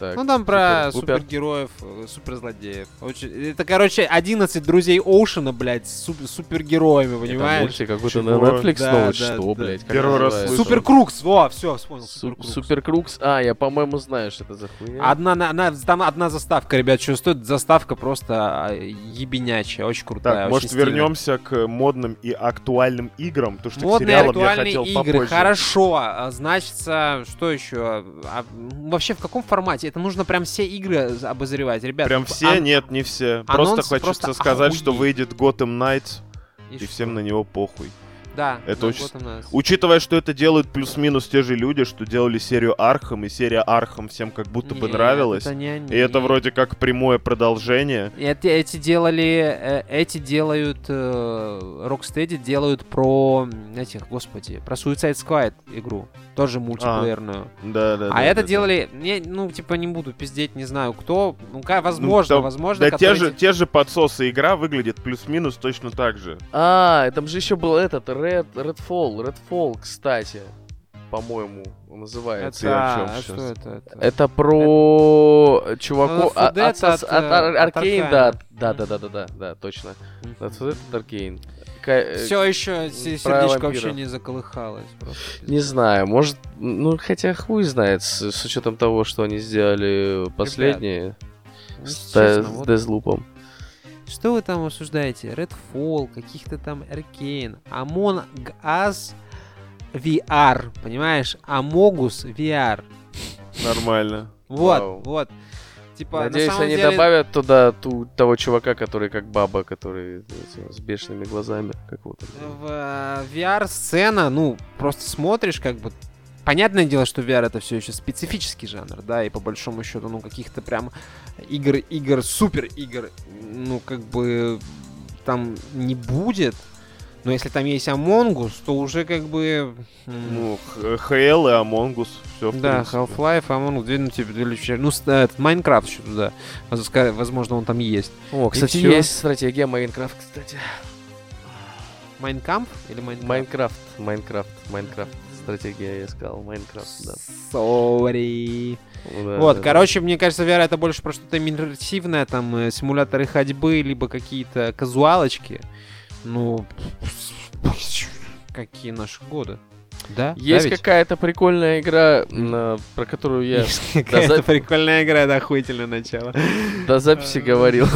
Так, ну, там про супер- супергероев, э, суперзлодеев. Очень- Это, короче, 11 друзей Оушена, блядь, с суп- супергероями, понимаешь? мультик какой-то на Netflix Да, новый, да, что, да. блядь? как Первый раз называется? слышу. Супер Крукс, во, все, вспомнил. Су- Супер Крукс. Супер Крукс. А, я, по-моему, знаю, что это за хуйня. Одна, на- на- там одна заставка, ребят, что стоит? Заставка просто а, ебенячая, очень крутая. Так, очень может стильная. вернемся к модным и актуальным играм, потому что к Модные сериалам я актуальные хотел игры, попозже. хорошо. А, Значится, что еще? А, вообще в каком формате? Это нужно прям все игры обозревать, ребят. Прям все? Нет, не все. анонс Просто хочется просто сказать, что охуеть. выйдет Gotham Knights, и и что? всем на него похуй. Да, это да, очень. Учитывая, что это делают плюс-минус те же люди, что делали серию Arkham, и серия Arkham всем как будто бы Нет, нравилась. это не они. И это вроде как прямое продолжение. Эти, эти делали, э, эти делают, э, Rocksteady делают про этих, господи, про Suicide Squad игру, тоже мультиплеерную. Да, да. а да, это да, да. делали, не, ну, типа, не буду пиздеть, не знаю кто, ну, ка- возможно, там- возможно, Да те же, эти- те же подсосы игра выглядит плюс-минус точно так же. А, там же еще был этот, Red, Redfall, Redfall, кстати, по-моему, называется. Это, а что это? это? Это про чуваков Ну, от, Dead от, от, от, от э, Ар- от Аркейн, да, да, да, да, да, да, да, точно. От вот этот Аркейн. Ка- э, Все еще сердечко вампиров. вообще не заколыхалось. просто. Не знаю, может, ну, хотя хуй знает, с, с учетом того, что они сделали последние Ну, с, честно, с вот Дезлупом. Что вы там обсуждаете? Redfall, каких-то там Arcane, Among Us VR, понимаешь? Amogus VR. Нормально. Вот, Вау. вот. Типа, Надеюсь, на самом они деле, добавят туда ту, того чувака, который как баба, который с бешеными глазами. Как вот. в э, VR-сцена, ну, просто смотришь, как бы, Понятное дело, что VR это все еще специфический жанр, да, и по большому счету, ну, каких-то прям игр, игр, супер игр, ну, как бы там не будет. Но если там есть Among Us, то уже как бы... Ну, Х- ХЛ и Among Us. Все, да, Half-Life, Among Us, две, ну, типа, две Ну, э, этот Minecraft еще туда. Воз- Возможно, он там есть. О, кстати, есть стратегия Minecraft, кстати. Mein Kampf или Minecraft? Minecraft, Minecraft, Minecraft. Стратегия, я сказал, Minecraft, да. Sorry. Ну да, Вот, да, короче, мне кажется, VR это больше про что-то иммерсивное, там, э, симуляторы ходьбы, либо какие-то казуалочки. Ну, *sniffs* какие наши годы. Да? да. Есть да какая-то прикольная игра, на- про которую я Есть какая-то за- прикольная игра, это охуительное начало. *laughs* до записи говорил,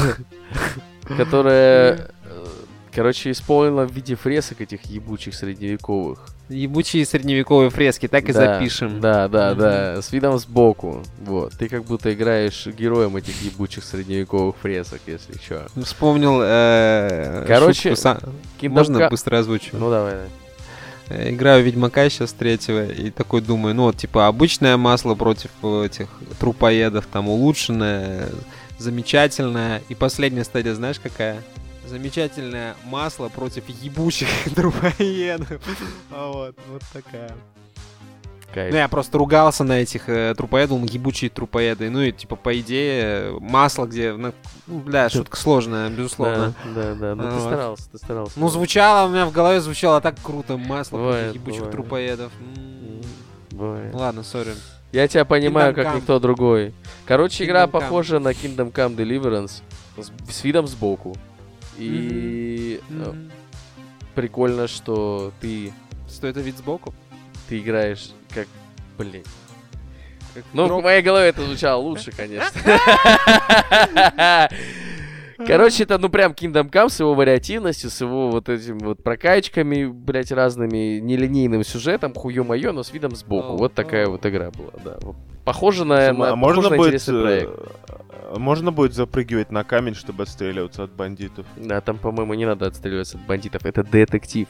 *laughs* которая, *laughs* э, короче, исполнена в виде фресок этих ебучих средневековых. Ебучие средневековые фрески, так и Да, запишем. Да, да, Мгм. да, с видом сбоку. Вот, ты как будто играешь героем этих ебучих средневековых фресок, если чё. Вспомнил, э, Короче, шутку са- Kingdom Можно быстро озвучу? Ну давай, давай. Э, Играю Ведьмака сейчас третьего, и такой думаю, ну вот, типа, обычное масло против этих трупоедов, там, улучшенное, замечательное. И последняя стадия, знаешь, какая? Замечательное масло против ебучих *laughs* трупоедов. А Вот, вот такая. Кайф. Ну, я просто ругался на этих э, трупоедов, думал, ебучие трупоеды. Ну и, типа, по идее, масло, где... ну, ну, бля, шутка сложная, безусловно. Да, да, да. Ну ты старался, ты старался. Ну, звучало, у меня в голове звучало так круто. Масло Бывает, против ебучих бывает. трупоедов. Бывает. Ладно, сори. Я тебя понимаю, Kingdom как Come. никто другой. Короче, игра Come. похожа на Kingdom Come Deliverance с, с видом сбоку. И э, Мгм. прикольно, что ты, Что это вид сбоку? ты играешь как... Блин. Как Ну, дроп? в моей голове это звучало лучше, конечно. *laughs* Короче, это ну прям Kingdom Come с его вариативностью, с его вот этими вот прокачками, блять, разными нелинейным сюжетом, хуё-моё, но с видом сбоку. Вот такая вот игра была, да. Похоже на, на, а можно будет, интересный проект. Можно будет запрыгивать на камень, чтобы отстреливаться от бандитов? Да, там, по-моему, не надо отстреливаться от бандитов. Это детектив.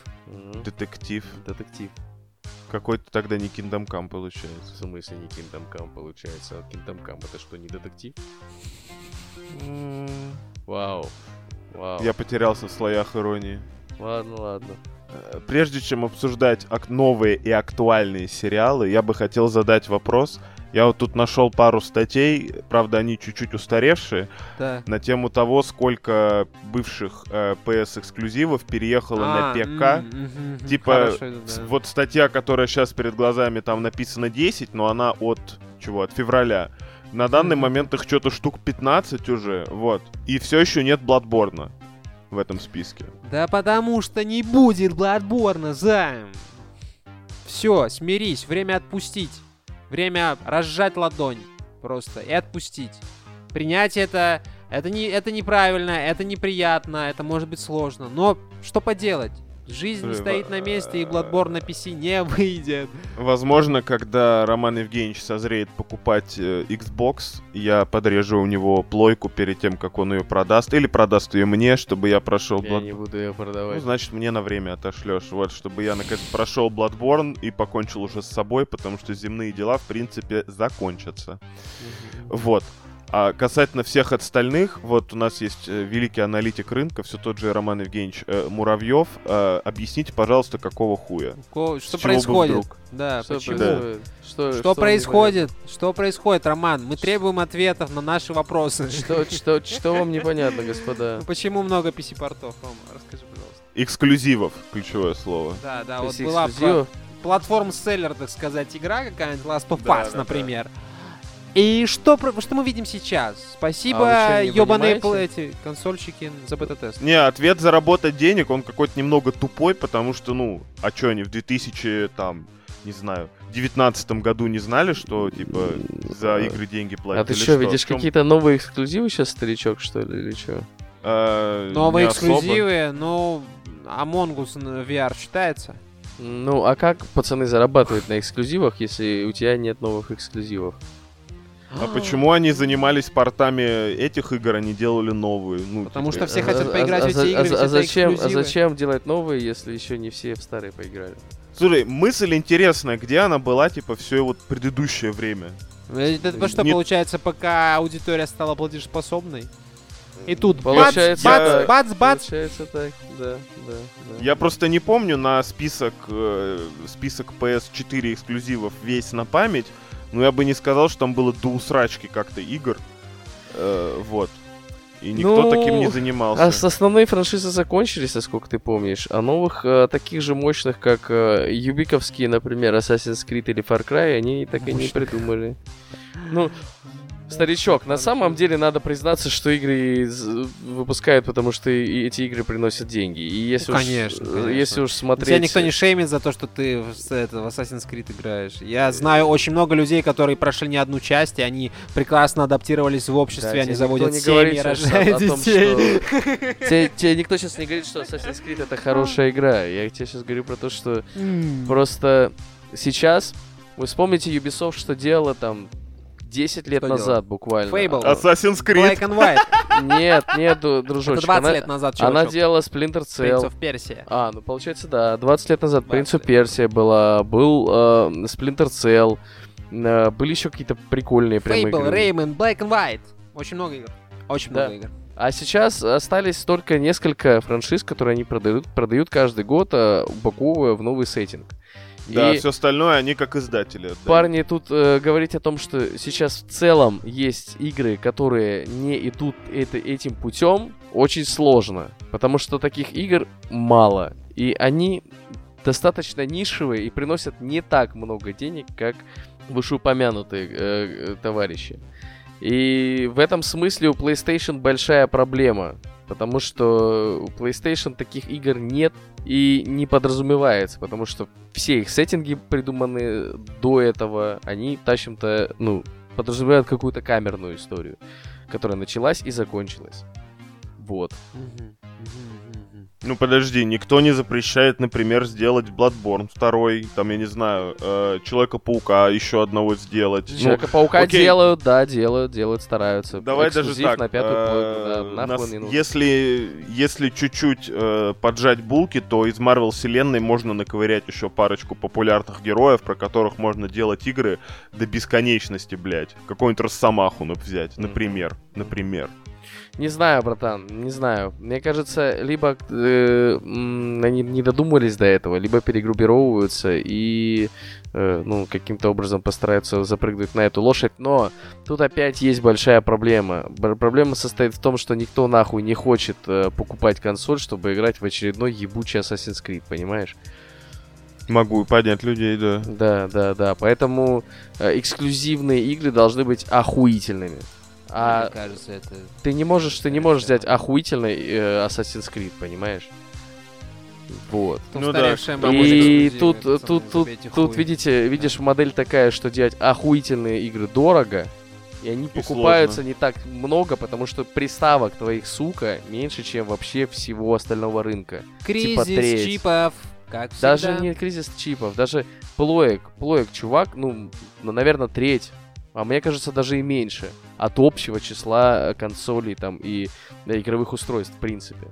Детектив. Детектив. Какой-то тогда не Kingdom Come В получается. смысле не Kingdom Come получается? А Kingdom Come это что, не детектив? Вау. Вау. Я потерялся в слоях иронии. Ладно, ладно. Э, Прежде чем обсуждать новые и актуальные сериалы, я бы хотел задать вопрос. Я вот тут нашел пару статей, правда, они чуть-чуть устаревшие, Да. на тему того, сколько бывших э, PS-эксклюзивов переехало на А, ПК. м, мгм. Типа, Хорошо, да. Вот статья, которая сейчас перед глазами, там написано 10, но она от чего? От февраля. На данный Мгм. момент их что-то штук 15 уже, вот. И все еще нет Бладборна в этом списке. Да потому что не будет Бладборна, займ. Все, смирись, время отпустить. Время разжать ладонь просто и отпустить. Принять это, это, не, это неправильно, это неприятно, это может быть сложно. Но что поделать? Жизнь не стоит на месте, и Bloodborne на PC не *laughs* выйдет. Возможно, когда Роман Евгеньевич созреет покупать э, Xbox, я подрежу у него плойку перед тем, как он ее продаст. Или продаст ее мне, чтобы я прошел Я не буду ее Ну, продавать. значит, мне на время отошлешь. Вот, чтобы я, наконец, прошел Bloodborne и покончил уже с собой, потому что земные дела, в принципе, закончатся. Вот. А касательно всех остальных, вот у нас есть э, великий аналитик рынка, все тот же Роман Евгеньевич э, Муравьев. Э, объясните, пожалуйста, какого хуя? Ко- С Что происходит? вдруг? Да, Что почему? происходит? Что, Что, вам происходит? Что происходит, Роман? Мы требуем ответов на наши вопросы. *laughs* Что, что, что вам непонятно, господа? Ну, Почему много PC-портов, Рома? Расскажи, пожалуйста. Эксклюзивов, ключевое слово. Да, да, вот была платформ-селлер, так сказать, игра какая-нибудь, Last of Да, Us, да, например. И что, про- что мы видим сейчас? Спасибо, А что, ебаные эти консольщики за бета-тест. Не, ответ заработать денег, он какой-то немного тупой, потому что, ну, а чё они в 2000, там, не знаю, 19 году не знали, что, типа, за игры деньги платят? А ты что, видишь В чём- какие-то новые эксклюзивы сейчас, старичок, что ли, или что? Э, Новые не особо. эксклюзивы, ну, Among Us VR считается? Ну, а как пацаны зарабатывают на эксклюзивах, если у тебя нет новых эксклюзивов? А почему они занимались портами этих игр, а не делали новые? Ну, Потому типа, что все э, хотят А- поиграть а- в эти а- игры, а- ведь а это зачем, а эксклюзивы. зачем делать новые, если еще не все в старые поиграли? Слушай, мысль интересная, где она была, типа, все вот предыдущее время? Это то, что Не- получается, пока аудитория стала платежеспособной. И тут бац, Получается бац, так. бац, бац. Получается так, да, да, да. Я просто не помню на список, э, список PS4 эксклюзивов весь на память, но я бы не сказал, что там было до усрачки как-то игр. Э, вот. И никто Ну, таким не занимался. А с основные франшизы закончились, насколько ты помнишь. А новых, э, таких же мощных, как э, юбиковские, например, Assassin's Creed или Far Cry, они так и не Мощных. придумали. Ну, старичок, на самом деле надо признаться, что игры выпускают, потому что и эти игры приносят деньги. И если, Ну, уж, конечно, э, конечно. если уж смотреть... Тебя никто не шеймит за то, что ты в, это, в Assassin's Creed играешь. Я знаю очень много людей, которые прошли не одну часть, и они прекрасно адаптировались в обществе, Да, они заводят не семьи, говорит рожают о том, детей. *laughs* что- Тебе, тебе никто сейчас не говорит, что Assassin's Creed это хорошая игра. Я тебе сейчас говорю про то, что. Просто сейчас, вы вспомните Ubisoft, что делала там 10 лет Что назад делала? буквально. Fable. А- Assassin's Creed. Black and White. Нет, нет, ду- Это дружочек. 20 она, лет назад, она чувачок. делала Splinter Prince Cell. of Persia. А, ну получается, да, 20 лет назад 20 Prince of. Персия была, был э, Splinter Cell, э, были еще какие-то прикольные прям Fable, игры. Rayman, Black and White. Очень много игр. Очень Да. много игр. А сейчас остались только несколько франшиз, которые они продают, продают каждый год, э, упаковывая в новый сеттинг. Да, И- все остальное они как издатели. Парни, тут э, говорить о том, что сейчас в целом есть игры, которые не идут это, этим путем, очень сложно. Потому что таких игр мало. И они достаточно нишевые и приносят не так много денег, как вышеупомянутые э, э, товарищи. И в этом смысле у PlayStation большая проблема. Потому что у PlayStation таких игр нет и не подразумевается, потому что все их сеттинги придуманы до этого, они тащим-то, ну, подразумевают какую-то камерную историю, которая началась и закончилась. Вот. Мгм, мгм. Ну подожди, никто не запрещает, например, сделать Bloodborne второй, там, я не знаю, э, Человека-паука еще одного сделать. Ну, Человека-паука окей. делают, да, делают, делают, стараются. Давай даже Эксклюзив так. на пятую э, да, нас- если, если чуть-чуть э, поджать булки, то из Marvel вселенной можно наковырять еще парочку популярных героев, про которых можно делать игры до бесконечности, блядь. Какой-нибудь Росомаху нап- взять, например. Например. Не знаю, братан, не знаю. Мне кажется, либо э, они не додумались до этого, либо перегруппировываются и э, ну, каким-то образом постараются запрыгнуть на эту лошадь. Но тут опять есть большая проблема. Проблема состоит в том, что никто нахуй не хочет э, покупать консоль, чтобы играть в очередной ебучий Assassin's Creed, понимаешь? Могу понять людей, да. Да, да, да. Поэтому э, эксклюзивные игры должны быть охуительными. А Мне кажется, это... ты не можешь, ты не можешь взять охуительный э, Assassin's Creed, понимаешь? Вот. Ну да. устаревшая мамочка И тут, тут, тут, тут, видите, видишь, модель такая, что делать охуительные игры дорого, и они покупаются сложно. не так много, потому что приставок твоих, сука, меньше, чем вообще всего остального рынка. Кризис треть. чипов, как всегда. Даже не кризис чипов, даже плоек, плоек, чувак, ну, ну, наверное, треть, а мне кажется, даже и меньше от общего числа э, консолей там и э, игровых устройств, в принципе.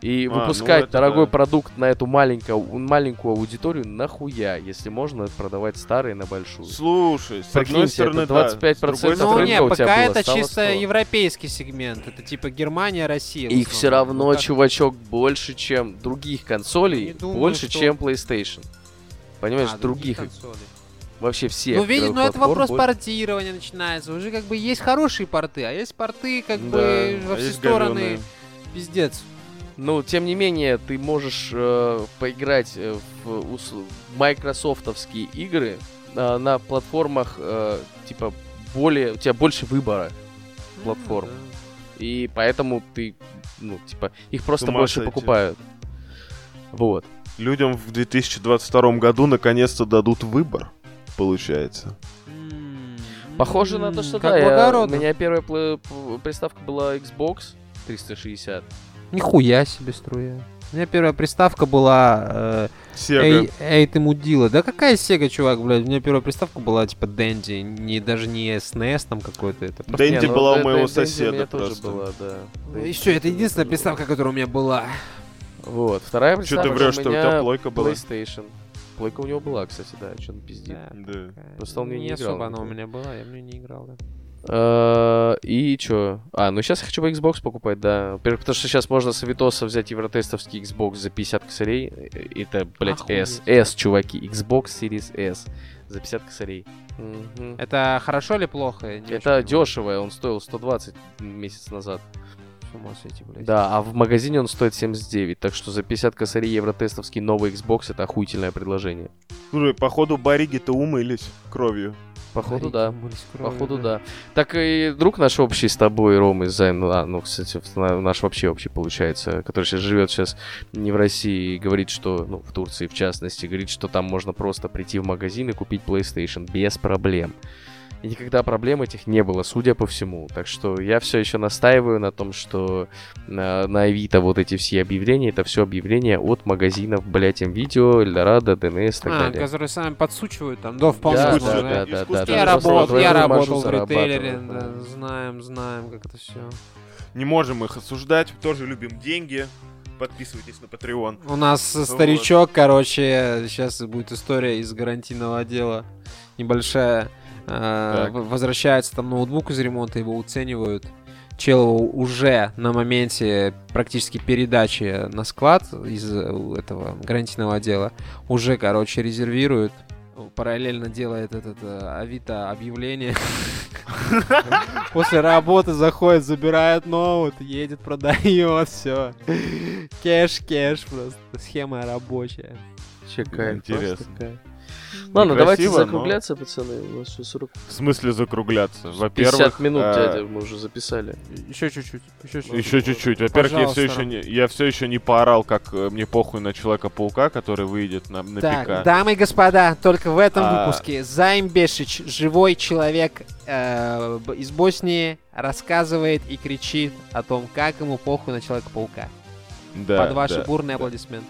И А, ну выпускать это дорогой да. продукт на эту маленькую, маленькую аудиторию нахуя, если можно продавать старые на большую. Слушай, с Прикиньте, одной стороны, это да. С 25% другой Ну, рынка не, у тебя пока было, это чисто 100. европейский сегмент. Это типа Германия, Россия. Их все равно, Ну, как- чувачок, больше, чем других консолей, думаю, больше, что- чем PlayStation. Понимаешь, А, других, консолей. Вообще всех. Ну, видишь, ну это вопрос больше. портирования начинается. Уже как бы есть хорошие порты, а есть порты как Да, бы во а все стороны. говёные. Пиздец. Ну, тем не менее, ты можешь э, поиграть э, в майкрософтовские игры э, на платформах, э, типа, более... У тебя больше выбора. Платформ. Ну, И поэтому ты, ну, типа, их просто больше сойти. покупают. Вот. Людям в 2022 году наконец-то дадут выбор, получается. Похоже на то, что как да, я- у меня первая приставка была Xbox 360. Нихуя себе струя. У меня первая приставка была... э, Сега. Эй, эй, ты мудила. Да какая Сега, чувак, блядь? У меня первая приставка была типа Дэнди. Не, даже не SNES там какой-то. Это просто... Дэнди Не, ну, была у Дэ- моего Дэ- Дэнди у соседа тоже просто. была, да. Ну, И все, это единственная приставка, которая у меня была. Вот, вторая Что приставка ты врешь, у что у меня тебя плойка была? PlayStation. Плойка у него была, кстати, да, что он пиздит. Да. Просто он мне не не играл особо она у меня была, я в нее не играл, да. Э, И чё? А, ну сейчас я хочу Xbox покупать, да. Во-первых, потому что сейчас можно с Авитоса взять евротестовский Xbox за 50 косарей. Это, блядь, S. Охуеть. S, чуваки. Xbox Series S. За 50 косарей. Это хорошо или плохо? Не Это дешево, он стоил 120 месяц назад. С ума сойти, блядь. Да, а в магазине он стоит 79, так что за 50 косарей евротестовский новый Xbox это охуительное предложение. Слушай, походу бариги-то умылись кровью. Походу, да. умылись кровью, Походу, да. да. Так и друг наш общий с тобой, Рома из Зайн, ну, а, ну, кстати, наш вообще общий получается, который сейчас живет сейчас не в России, и говорит, что, ну, в Турции в частности, говорит, что там можно просто прийти в магазин и купить PlayStation без проблем. И никогда проблем этих не было, судя по всему. Так что я все еще настаиваю на том, что на, на Авито вот эти все объявления, это все объявления от магазинов, блядь, видео, Эльдорадо, ДНС и так А, далее. которые сами подсучивают там, да, вполне Да, возможно. да, да, да, да, да. Я работал, я работал в ритейлере, да, знаем, знаем, как это все. Не можем их осуждать, тоже любим деньги. Подписывайтесь на Patreon. У нас старичок, короче, сейчас будет история из гарантийного отдела небольшая. В- Возвращается там ноутбук из ремонта, его уценивают. Чел уже на моменте практически передачи на склад из э, этого гарантийного отдела уже, короче, резервирует. Параллельно делает этот э, Авито объявление. *laughs* После работы заходит, забирает ноут, едет, продает, все. Кэш, кэш просто. Схема рабочая. Чекай. Интересно. Ладно, давайте Некрасиво, но- закругляться, пацаны. У нас все 40... В смысле закругляться? 50 Во-первых, минут, э, дядя, мы уже записали. Еще чуть-чуть. Еще чуть-чуть. Еще чуть-чуть. Во-первых, я все еще не, я все еще не поорал, как э, мне похуй на Человека-паука, который выйдет на, на Так, ПК. дамы и господа, только в этом А. выпуске Займ Бешич, живой человек э, из Боснии, рассказывает и кричит о том, как ему похуй на Человека-паука. Да, Под ваши да. бурные аплодисменты.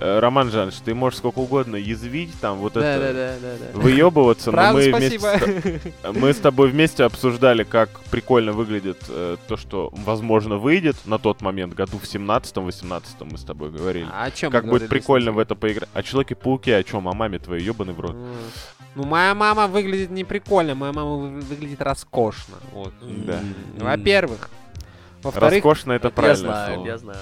Э, Роман Жаныч, ты можешь сколько угодно язвить, там вот Да, да, это... да, да, да. Выебываться, но мы вместе, мы с тобой вместе обсуждали, как прикольно выглядит э, то, что, возможно, выйдет на тот момент, году в 17-18 мы с тобой говорили. А о чем как будет прикольно в это поиграть. А Человеке-пауке о чем? О маме твоей, ебаный в рот. Ну, моя мама выглядит не прикольно, моя мама вы- выглядит роскошно. Вот. Да. Во-первых. Во-вторых, Роскошно это я правильное знаю, я знаю.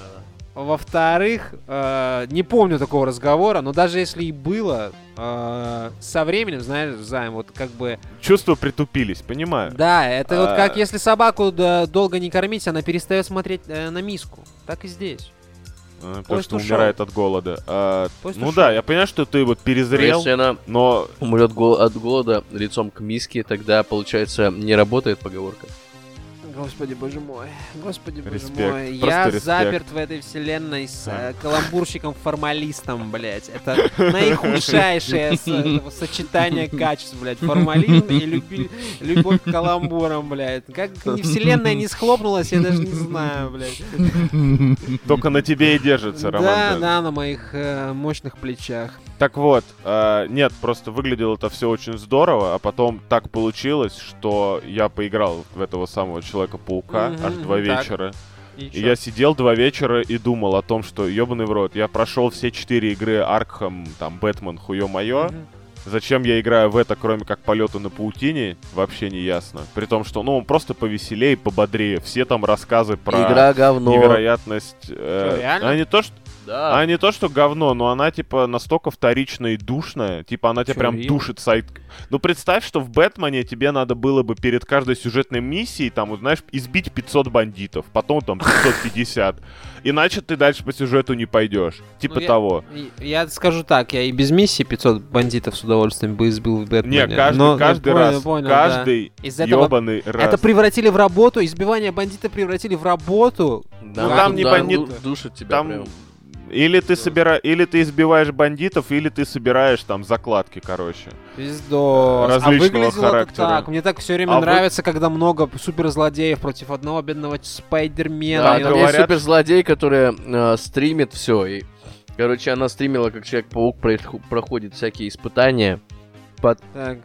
Во-вторых, э, не помню такого разговора, но даже если и было, э, со временем, знаешь, Займ, вот как бы... Чувства притупились, понимаю. Да, это вот А. как если собаку да, долго не кормить, она перестает смотреть э, на миску. Так и здесь. Э, То, Поезд что ушел. умирает от голода. А, Поезд ну ушел. да, я понимаю, что ты вот перезрел, Если она но умрет гол- от голода лицом к миске, тогда, получается, не работает поговорка. Господи, боже мой. Господи, боже Респект, мой. просто Я респект. заперт в этой вселенной с э, каламбурщиком-формалистом, блядь. Это *laughs* наихудшайшее этого сочетание качеств, блядь. Формализм и любовь к каламбурам, блядь. Как вселенная не схлопнулась, я даже не знаю, блядь. только на тебе и держится, Роман. Да, да, на моих э, мощных плечах. Так вот, а, нет, просто выглядело это все очень здорово, а потом так получилось, что я поиграл в этого самого Человека-паука Мгм, аж два так. вечера. И И я сидел два вечера и думал о том, что ебаный в рот, я прошел все четыре игры Аркхам, там, Бэтмен, хуё-моё. Мгм. Зачем я играю в это, кроме как полету на паутине, вообще не ясно. При том, что, ну, он просто повеселее, пободрее. Все там рассказы про Игра говно. невероятность. э, Чё, реально? она не то, что Да. она не то, что говно, но она, типа, настолько вторичная и душная. Типа, она тебя Чё, прям душит сайт. Ну, представь, что в Бэтмене тебе надо было бы перед каждой сюжетной миссией, там, вот, знаешь, избить 500 бандитов, потом там 550. Иначе ты дальше по сюжету не пойдешь. Типа Ну, я- того. И- Я скажу так, я и без миссии 500 бандитов с удовольствием бы избил в Бэтмене. Не, каждый, Но- каждый понял, раз. понял, да. каждый Из этого ёбаный раз. Это превратили в работу, избивание бандита превратили в работу. Да, Ну, да, там не да, бандит- ду- Душит тебя Там прям. Или ты собира... или ты избиваешь бандитов, или ты собираешь там закладки, короче. Пиздос. Различного а выглядело как характера. так. Мне так все время А вы- нравится, когда много суперзлодеев против одного бедного Спайдермена. Да, И там он- говорят- есть суперзлодей, который э, стримит все. И, короче, она стримила, как Человек-паук проходит всякие испытания под, Так.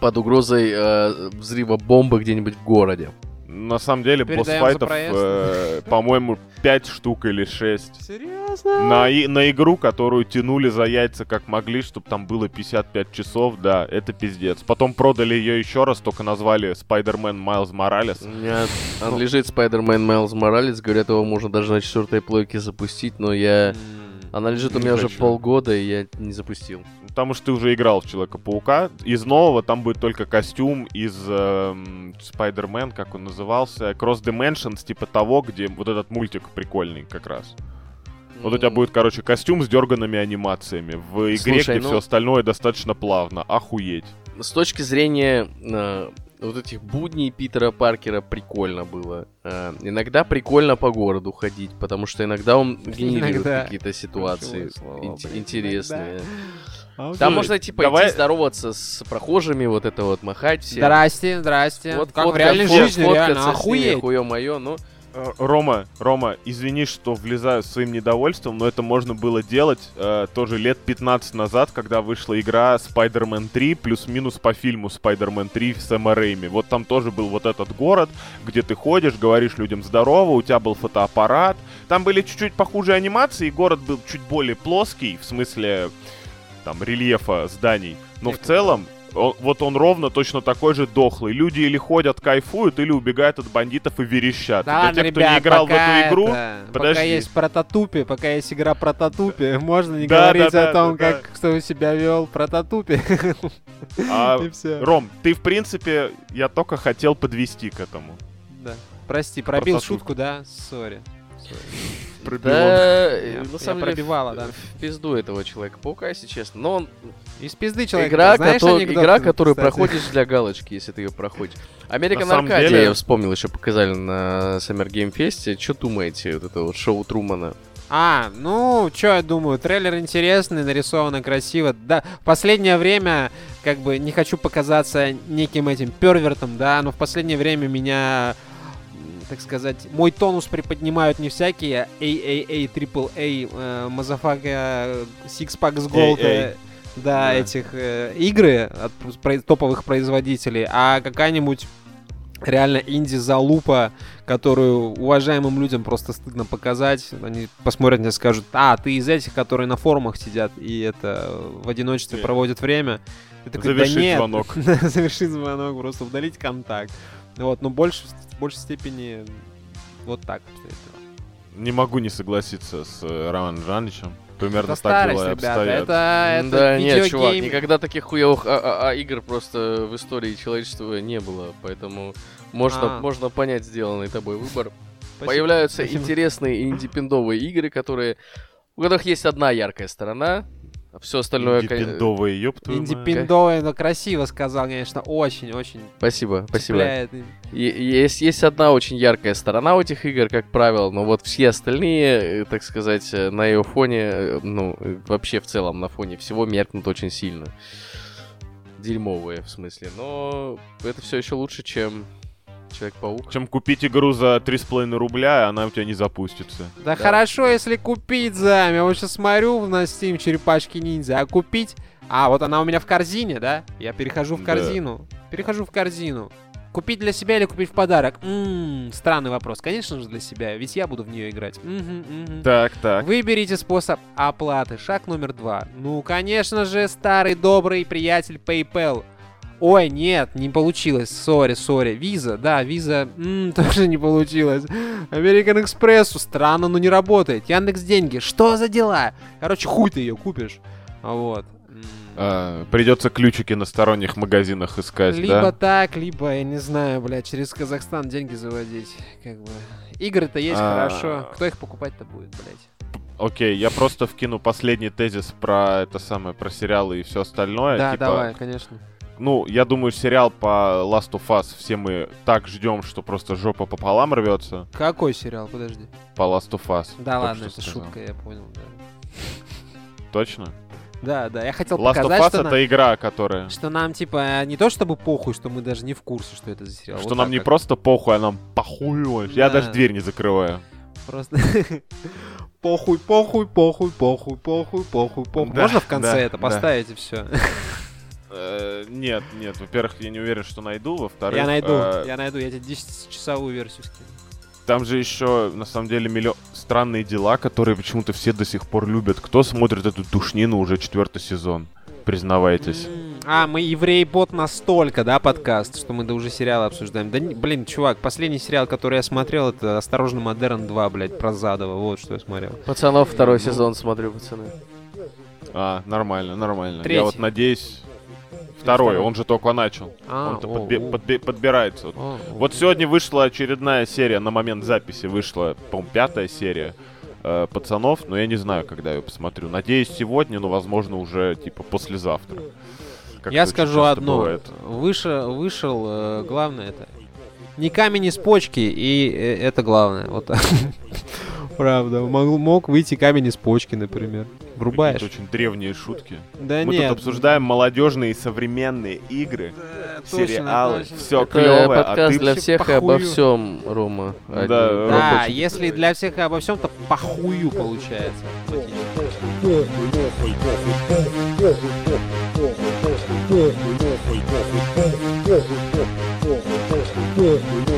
Под угрозой э, взрыва бомбы где-нибудь в городе. На самом деле, босс-файтов, э, *laughs* по-моему, 5 штук или 6. Серьезно? На, и- на игру, которую тянули за яйца как могли, чтобы там было 55 часов, да, это пиздец. Потом продали ее еще раз, только назвали Spider-Man Miles Morales. У меня он лежит Spider-Man Miles Morales, говорят, его можно даже на четвертой плойке запустить, но я... М. Она лежит у меня уже полгода, и я не запустил. Потому что ты уже играл в Человека-паука. Из нового там будет только костюм из эм, Spider-Man, как он назывался, Cross Dimensions, типа того, где вот этот мультик прикольный как раз. Вот у тебя будет, короче, костюм с дерганными анимациями. В игре, Слушай, где ну- все остальное достаточно плавно. Охуеть. С точки зрения э, вот этих будней Питера Паркера прикольно было. Э, иногда прикольно по городу ходить, потому что иногда он генерирует Иногда. какие-то ситуации слово, ин- блин, интересные. Там Там можно типа давай- идти здороваться с прохожими, вот это вот махать всем. Здрасте, здрасте. Вот как в фотка- реальной фот- жизни, фоткаться реально, охуеть. хуё-моё, ну, Э, Рома, Рома, извини, что влезаю своим недовольством, но это можно было делать э, тоже лет 15 назад, когда вышла игра Spider-Man 3, плюс-минус по фильму Spider-Man 3 с Эмма Рэйми. Вот там тоже был вот этот город, где ты ходишь, говоришь людям здорово, у тебя был фотоаппарат. Там были чуть-чуть похуже анимации, и город был чуть более плоский, в смысле там рельефа зданий. Но в целом он- вот он ровно точно такой же дохлый. Люди или ходят, кайфуют, или убегают от бандитов и верещат. Да ладно, тех, кто ребят, не играл в пока эту игру, это- Пока подожди. есть прототупе, пока есть игра прототупе, можно не Да, говорить да, о да, том, да, как кто себя вел прототупе. *laughs* а. Ром, ты в принципе, я только хотел подвести к этому. Да. Прости, пробил Прототуп. шутку, да? Сори. Пробивон. Да, Я- я на самом деле, пробивала, в- да. в пизду этого Человека-паука, если честно. Но он Из пизды человек. игра, Знаешь кото- анекдот, игра, которую кстати? проходишь для галочки, если ты ее проходишь. American На Arcadia, деле- я вспомнил, еще показали на Summer Game Fest. Что думаете, вот это вот шоу Трумана? А, ну, что я думаю, трейлер интересный, нарисовано красиво. Да, в последнее время, как бы, не хочу показаться неким этим pervert ом, да, но в последнее время меня, так сказать, мой тонус приподнимают не всякие AAA, AAA, э, motherfucker, Six Packs Gold, э, да, Да. этих э, игры от про- топовых производителей, а какая-нибудь реально инди-залупа, которую уважаемым людям просто стыдно показать. Они посмотрят и скажут, а, ты из этих, которые на форумах сидят и это в одиночестве Нет. проводят время. Ты такой, да нет. звонок. *laughs* Завершить звонок, просто удалить контакт. Вот, но больше, в большей степени вот так обстоят дела. Не могу не согласиться с э, Романом Жанычем. Примерно Это так старость, дела и ребята, обстоят. это, это да, нет, чувак, никогда таких хуевых а- а- а игр просто в истории человечества не было, поэтому можно, А. можно понять сделанный тобой выбор. Спасибо. Появляются Спасибо. интересные инди-пиндовые игры, которые у которых есть одна яркая сторона, все остальное... Инди-пиндовые, ёб твою мать. Инди-пиндовый, но красиво сказал, конечно, очень-очень Спасибо, спасибо. цепляет. Есть, есть одна очень яркая сторона у этих игр, как правило, но вот все остальные, э, так сказать, э, на ее фоне, э, ну, вообще в целом на фоне всего меркнут очень сильно. Дерьмовые, в смысле. Но это все еще лучше, чем Человек-паук. Чем купить игру за 3,5 рубля, она у тебя не запустится. Да, хорошо, если купить, Зам. Я вот сейчас смотрю на Steam черепашки ниндзя, а купить... А, вот она у меня в корзине, да? Я перехожу в Да. корзину. Перехожу в корзину. Купить для себя или купить в подарок? Ммм, странный вопрос. Конечно же для себя, ведь я буду в нее играть. Мгм, мгм. Так, так. Выберите способ оплаты. Шаг номер два. Ну, конечно же, старый добрый приятель PayPal. Ой, нет, не получилось. Сори, сори. Виза, да, виза м, *laughs* тоже не получилось. American Express, странно, но не работает. Яндекс деньги, что за дела? Короче, хуй ты ее купишь. Вот. А, придется ключики на сторонних магазинах искать, Либо да? так, либо, я не знаю, блядь, через Казахстан деньги заводить. Как бы. Игры-то есть А. хорошо. Кто их покупать-то будет, блядь? Окей, я просто вкину последний тезис про это самое, про сериалы и все остальное. Да, Типа, давай, конечно. Ну, я думаю, сериал по Last of Us все мы так ждем, что просто жопа пополам рвется Какой сериал? Подожди. по Last of Us. Да ладно, это сказал. шутка, я понял, да. Точно? Да, да, я хотел Last of показать, Us что, это нам, игра, которая... что нам, типа, не то чтобы похуй, что мы даже не в курсе, что это за сериал. Что Вот нам не как. просто похуй, а нам похуй. Я Да. даже дверь не закрываю. Просто... *laughs* Похуй, похуй, похуй, похуй, похуй, похуй, похуй. Да, Можно в конце да, это да. поставить и все? Э, Нет, нет, во-первых, я не уверен, что найду, во-вторых... Я найду, э, я найду, я тебе 10-часовую версию скину. Там же еще, на самом деле, миллион странные дела, которые почему-то все до сих пор любят. Кто смотрит эту душнину уже четвертый сезон? Признавайтесь. М, А, мы еврей-бот настолько, да, подкаст, что мы да уже сериалы обсуждаем. Да, не- блин, чувак, последний сериал, который я смотрел, это «Осторожно, Модерн 2», блядь, про Задова. Вот что я смотрел. Пацанов второй сезон смотрю, пацаны. А, нормально, нормально. Третий. Я вот надеюсь... Второй, он же только начал. А, Он-то о, подбе- о. подбе- подбирается. Вот. О, о. Вот сегодня вышла очередная серия, на момент записи вышла, по-моему, пятая серия э, пацанов, но я не знаю, когда я ее посмотрю. Надеюсь, сегодня, но, возможно, уже типа послезавтра. Как Я это очень скажу часто одно. бывает. Вышел, вышел, э, главное это. Не камень из почки, и э, это главное. Вот так. Правда. Мог, мог выйти камень из почки, например. Врубаешь. Это очень древние шутки. Да Мы нет. тут обсуждаем молодежные и современные игры, да, сериалы, точно, все Это клевое. подкаст а ты для всех похую. и обо всем, Рома. Да, да Рома если для всех и обо всем, то похую получается. Похуй,